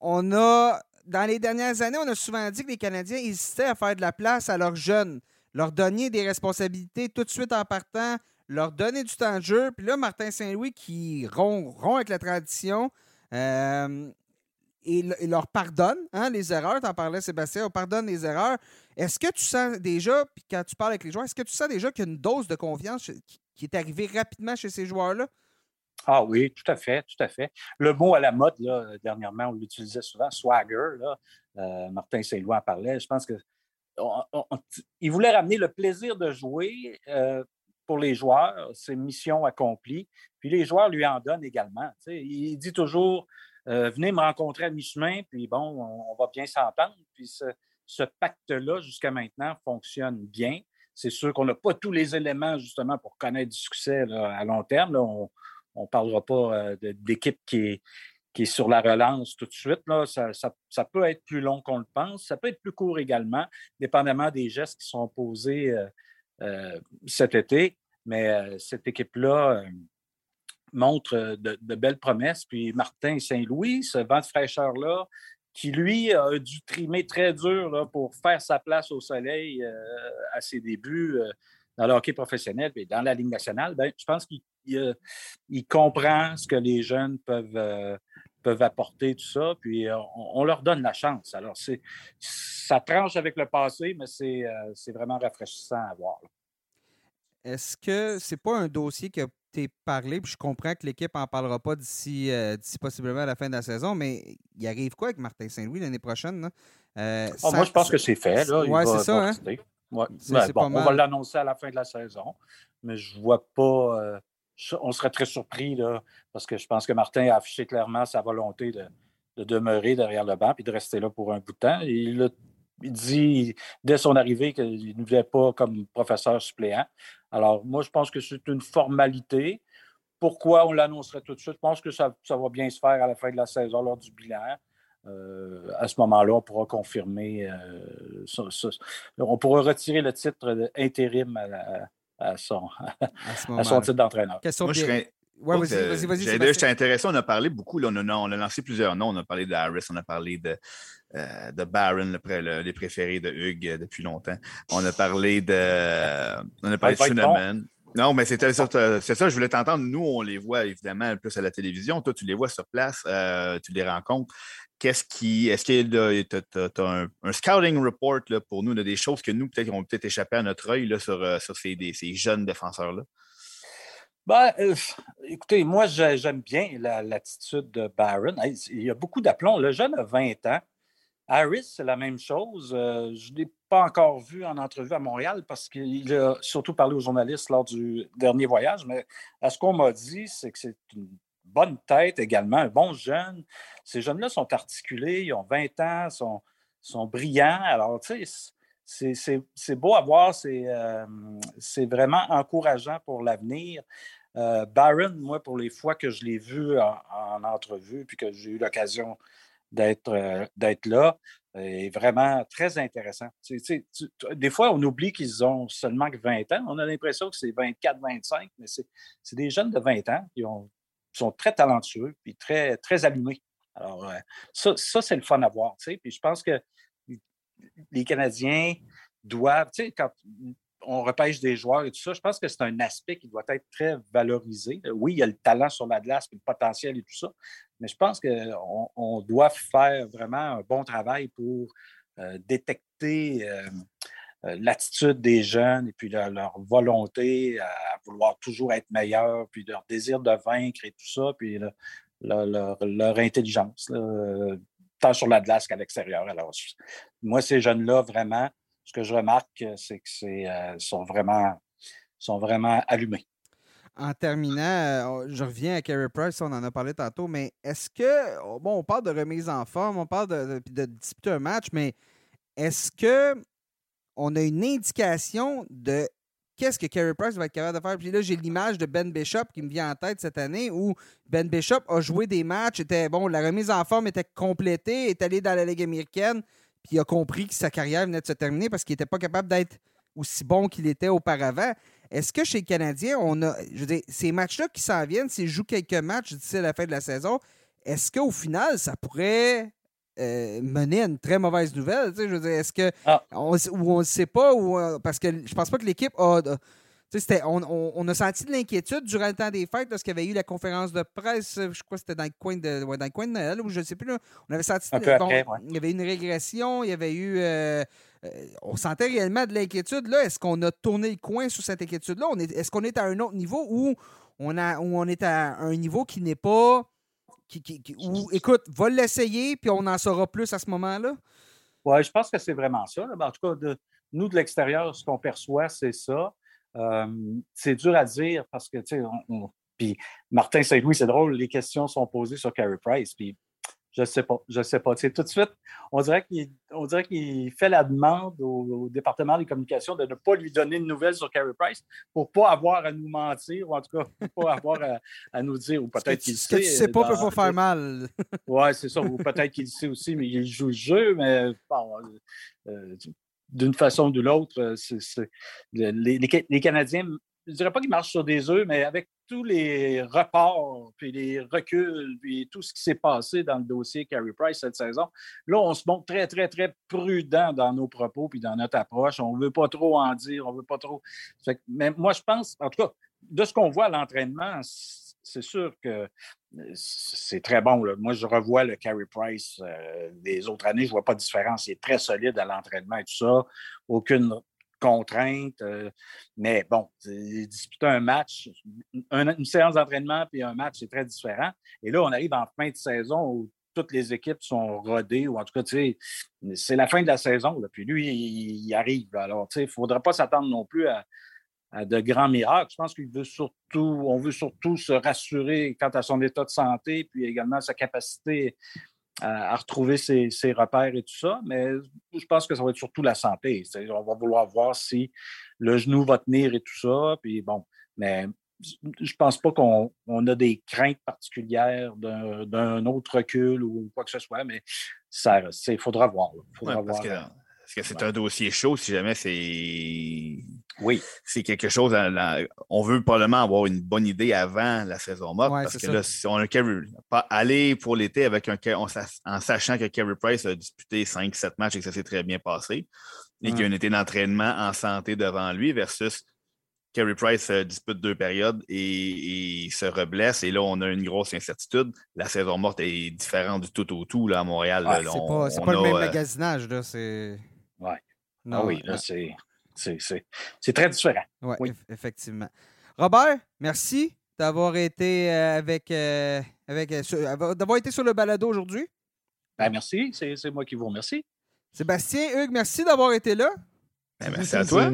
on a, dans les dernières années, on a souvent dit que les Canadiens hésitaient à faire de la place à leurs jeunes, leur donner des responsabilités tout de suite en partant, leur donner du temps de jeu. Puis là, Martin Saint-Louis qui rompt, rompt avec la tradition. Euh, et, leur pardonne hein, les erreurs. Tu en parlais, Sébastien, on pardonne les erreurs. Est-ce que tu sens déjà, puis quand tu parles avec les joueurs, est-ce que tu sens déjà qu'il y a une dose de confiance qui est arrivée rapidement chez ces joueurs-là? Ah oui, tout à fait, tout à fait. Le mot à la mode, dernièrement, on l'utilisait souvent, swagger. Euh, Martin Saint-Louis en parlait. Je pense que il voulait ramener le plaisir de jouer euh, pour les joueurs. C'est mission accomplie. Puis les joueurs lui en donnent également. Il dit toujours euh, venez me rencontrer à mi-chemin, puis bon, on, va bien s'entendre. Puis ce, pacte-là, jusqu'à maintenant, fonctionne bien. C'est sûr qu'on n'a pas tous les éléments, justement, pour connaître du succès à long terme. on ne parlera pas euh, d'équipe qui est, qui est sur la relance tout de suite. Là. Ça, peut être plus long qu'on le pense. Ça peut être plus court également, dépendamment des gestes qui sont posés euh, cet été. Mais cette équipe-là, montre euh, de, belles promesses. Puis Martin Saint-Louis, ce vent de fraîcheur-là, qui lui a dû trimer très dur pour faire sa place au soleil euh, à ses débuts euh, dans le hockey professionnel et dans la Ligue nationale, ben, je pense qu'il il, comprend ce que les jeunes peuvent, peuvent apporter, tout ça, puis on, leur donne la chance. Alors, ça tranche avec le passé, mais c'est vraiment rafraîchissant à voir. Est-ce que c'est pas un dossier qui a été parlé, puis je comprends que l'équipe n'en parlera pas euh, d'ici possiblement à la fin de la saison, mais il arrive quoi avec Martin Saint-Louis l'année prochaine? Euh, ah, moi, je pense que c'est fait. Oui, c'est ça. Hein? Ben, on va l'annoncer à la fin de la saison, mais je vois pas. Euh, on serait très surpris, là, parce que je pense que Martin a affiché clairement sa volonté de, demeurer derrière le banc et de rester là pour un bout de temps. Il, il dit dès son arrivée qu'il ne voulait pas comme professeur suppléant. Alors, moi, je pense que c'est une formalité. Pourquoi on l'annoncerait tout de suite? Je pense que ça, va bien se faire à la fin de la saison lors du bilan. Euh, à ce moment-là, on pourra confirmer, euh, on pourra retirer le titre d'intérim à, son, titre d'entraîneur. Moi, je serais, Ouais, vas-y, vas-y, vas intéressé. On a parlé beaucoup. on, a, lancé plusieurs noms. On a parlé d'Harris, on a parlé de, euh, de Baron, le, les préférés de Hugues euh, depuis longtemps. On a parlé de. On a parlé de Cinnamon. Non, mais c'était c'est ça, je voulais t'entendre. Nous, on les voit évidemment plus à la télévision. Toi, tu les vois sur place, euh, tu les rencontres. Qu'est-ce qui. Est-ce qu'il y a un, un, scouting report là, pour nous, de des choses que nous, peut-être, qui ont peut-être échappé à notre œil là, sur, sur ces, ces jeunes défenseurs-là? Ben, écoutez, moi, j'aime bien l'attitude de Barron. Il y a beaucoup d'aplomb. Le jeune a 20 ans. Harris, c'est la même chose. Euh, je ne l'ai pas encore vu en entrevue à Montréal parce qu'il a surtout parlé aux journalistes lors du dernier voyage, mais à ce qu'on m'a dit, c'est que c'est une bonne tête également, un bon jeune. Ces jeunes-là sont articulés, ils ont 20 ans, sont, sont brillants. Alors, tu sais, c'est beau à voir, euh, c'est vraiment encourageant pour l'avenir. Euh, Baron, moi, pour les fois que je l'ai vu en, entrevue, puis que j'ai eu l'occasion d'être euh, là, est vraiment très intéressant. des fois, on oublie qu'ils ont seulement que 20 ans. On a l'impression que c'est 24, 25, mais c'est des jeunes de 20 ans qui, sont très talentueux puis très, très allumés. Alors, ça, ça c'est le fun à voir. Puis je pense que les Canadiens doivent, tu sais, quand on repêche des joueurs et tout ça, je pense que c'est un aspect qui doit être très valorisé. Oui, il y a le talent sur la glace, le potentiel et tout ça, mais je pense qu'on on doit faire vraiment un bon travail pour euh, détecter euh, euh, l'attitude des jeunes et puis leur, volonté à vouloir toujours être meilleur, puis leur désir de vaincre et tout ça, puis leur, intelligence tant sur la glace qu'à l'extérieur. Alors, moi, ces jeunes-là, vraiment, ce que je remarque, c'est qu'ils euh, sont, vraiment, sont vraiment allumés. En terminant, euh, je reviens à Carey Price, on en a parlé tantôt, mais est-ce que, oh, bon, on parle de remise en forme, on parle de, de, disputer un match, mais est-ce que on a une indication de qu'est-ce que Carey Price va être capable de faire? Puis là, j'ai l'image de Ben Bishop qui me vient en tête cette année où Ben Bishop a joué des matchs, était bon, la remise en forme était complétée, est allé dans la Ligue américaine, puis il a compris que sa carrière venait de se terminer parce qu'il n'était pas capable d'être aussi bon qu'il était auparavant. Est-ce que chez les Canadiens, on a. Je veux dire, ces matchs-là qui s'en viennent, s'ils jouent quelques matchs d'ici la fin de la saison, est-ce qu'au final, ça pourrait euh, mener à une très mauvaise nouvelle. Je veux dire, est-ce que ah. on, ou on ne sait pas ou euh, parce que je pense pas que l'équipe a. On, on, on, a senti de l'inquiétude durant le temps des fêtes lorsqu'il y avait eu la conférence de presse, je crois que c'était dans le coin de dans le coin de Noël, ou je ne sais plus. Là, on avait senti il y avait une régression, il y avait eu euh, on sentait réellement de l'inquiétude. Là, est-ce qu'on a tourné le coin sur cette inquiétude-là? Est, ce qu'on est à un autre niveau où on a où on est à un niveau qui n'est pas ou, écoute, va l'essayer, puis on en saura plus à ce moment-là? Oui, je pense que c'est vraiment ça. En tout cas, de, nous, de l'extérieur, ce qu'on perçoit, c'est ça. Euh, c'est dur à dire parce que, tu sais, puis Martin Saint-Louis, c'est drôle, les questions sont posées sur Carey Price, puis je sais pas. Je sais pas. tout de suite, on dirait qu'il fait la demande au, département des communications de ne pas lui donner de nouvelles sur Carey Price pour ne pas avoir à nous mentir ou en tout cas pas avoir à, nous dire ou peut-être qu'il sait. Que tu sais pas peut pas faire mal. oui, c'est ça. Ou peut-être qu'il sait aussi, mais il joue le jeu, mais bon, euh, d'une façon ou de l'autre, euh, les, les, Canadiens je dirais pas qu'ils marchent sur des œufs, mais avec tous les reports, puis les reculs, puis tout ce qui s'est passé dans le dossier Carey Price cette saison, là, on se montre très, très, très prudent dans nos propos puis dans notre approche. On ne veut pas trop en dire, on ne veut pas trop. mais moi, je pense, en tout cas, de ce qu'on voit à l'entraînement, c'est sûr que c'est très bon. Moi, je revois le Carey Price euh, des autres années. Je ne vois pas de différence. Il est très solide à l'entraînement et tout ça. Aucune contraintes. Euh, mais bon, disputer un match, une séance d'entraînement puis un match, c'est très différent. Et là, on arrive en fin de saison où toutes les équipes sont rodées, ou en tout cas, tu sais, c'est la fin de la saison. puis lui, il, arrive. Alors, tu sais, il ne faudra pas s'attendre non plus à, de grands miracles. Je pense qu'il veut surtout, on veut surtout se rassurer quant à son état de santé, puis également sa capacité à, retrouver ses, repères et tout ça. Mais je pense que ça va être surtout la santé. On va vouloir voir si le genou va tenir et tout ça. Puis bon, mais je pense pas qu'on a des craintes particulières d'un autre recul ou quoi que ce soit, mais il faudra voir. Faudra voir parce que c'est un dossier chaud si jamais c'est. Oui. C'est quelque chose. On veut probablement avoir une bonne idée avant la saison morte. parce que là, si on a pas aller pour l'été avec un en sachant que Kerry Price a disputé 5-7 matchs et que ça s'est très bien passé, et qu'il y a un été d'entraînement en santé devant lui versus Kerry Price euh, dispute deux périodes et, se reblesse. Et là, on a une grosse incertitude. La saison morte est différente du tout au tout là, à Montréal. c'est pas, le même euh, magasinage. Là. Ah oui, là, c'est très différent. oui, effectivement. Robert, merci d'avoir été euh, avec, euh, avec euh, d'avoir été sur le balado aujourd'hui. Ben, merci, c'est moi qui vous remercie. Sébastien, Hugues, merci d'avoir été là. Ben, merci à toi.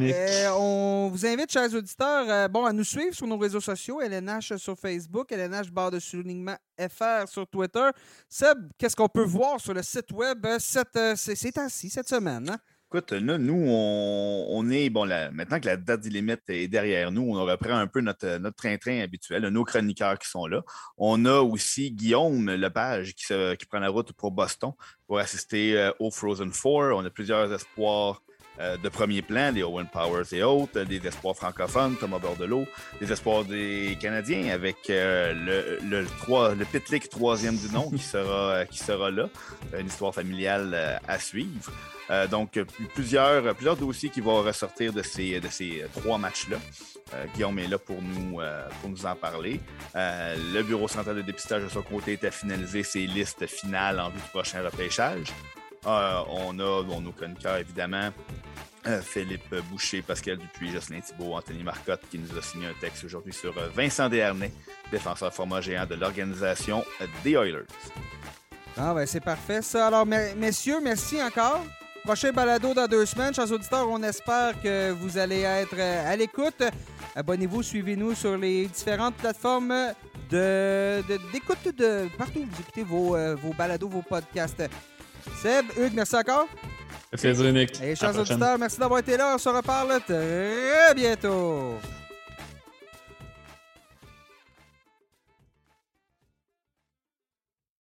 on vous invite, chers auditeurs, bon, à nous suivre sur nos réseaux sociaux, LNH sur Facebook, LNH barre de soulignement FR sur Twitter. Seb, qu'est-ce qu'on peut voir sur le site web cette, c'est ainsi cette semaine? Hein? Écoute, là, nous, on, est, bon, maintenant que la date limite est derrière nous, on reprend un peu notre, train-train habituel, nos chroniqueurs qui sont là. On a aussi Guillaume Lepage qui, qui prend la route pour Boston pour assister euh, au Frozen Four. On a plusieurs espoirs euh, de premier plan, les Owen Powers et autres, des espoirs francophones, Thomas Bordelot, des espoirs des Canadiens avec euh, le, le, 3, le Pitlick troisième du nom qui sera, euh, là. Une histoire familiale à suivre. donc, plusieurs, dossiers qui vont ressortir de ces, trois matchs-là. Guillaume est là pour nous, pour nous en parler. le Bureau central de dépistage de son côté est à finaliser ses listes finales en vue du prochain repêchage. On a bon, nos chroniqueurs, évidemment, euh, Philippe Boucher, Pascal Dupuis, Jocelyn Thibault, Anthony Marcotte qui nous a signé un texte aujourd'hui sur euh, Vincent Desharnais, défenseur format géant de l'organisation des Oilers. Ah ben c'est parfait ça. Alors messieurs, merci encore. Prochain balado dans deux semaines. Chers auditeurs, on espère que vous allez être euh, à l'écoute. Abonnez-vous, suivez-nous sur les différentes plateformes de, d'écoute de, partout où vous écoutez vos balados, vos podcasts. Seb, Hugues, merci encore. Nick. Et chers auditeurs, merci d'avoir été là. On se reparle très bientôt.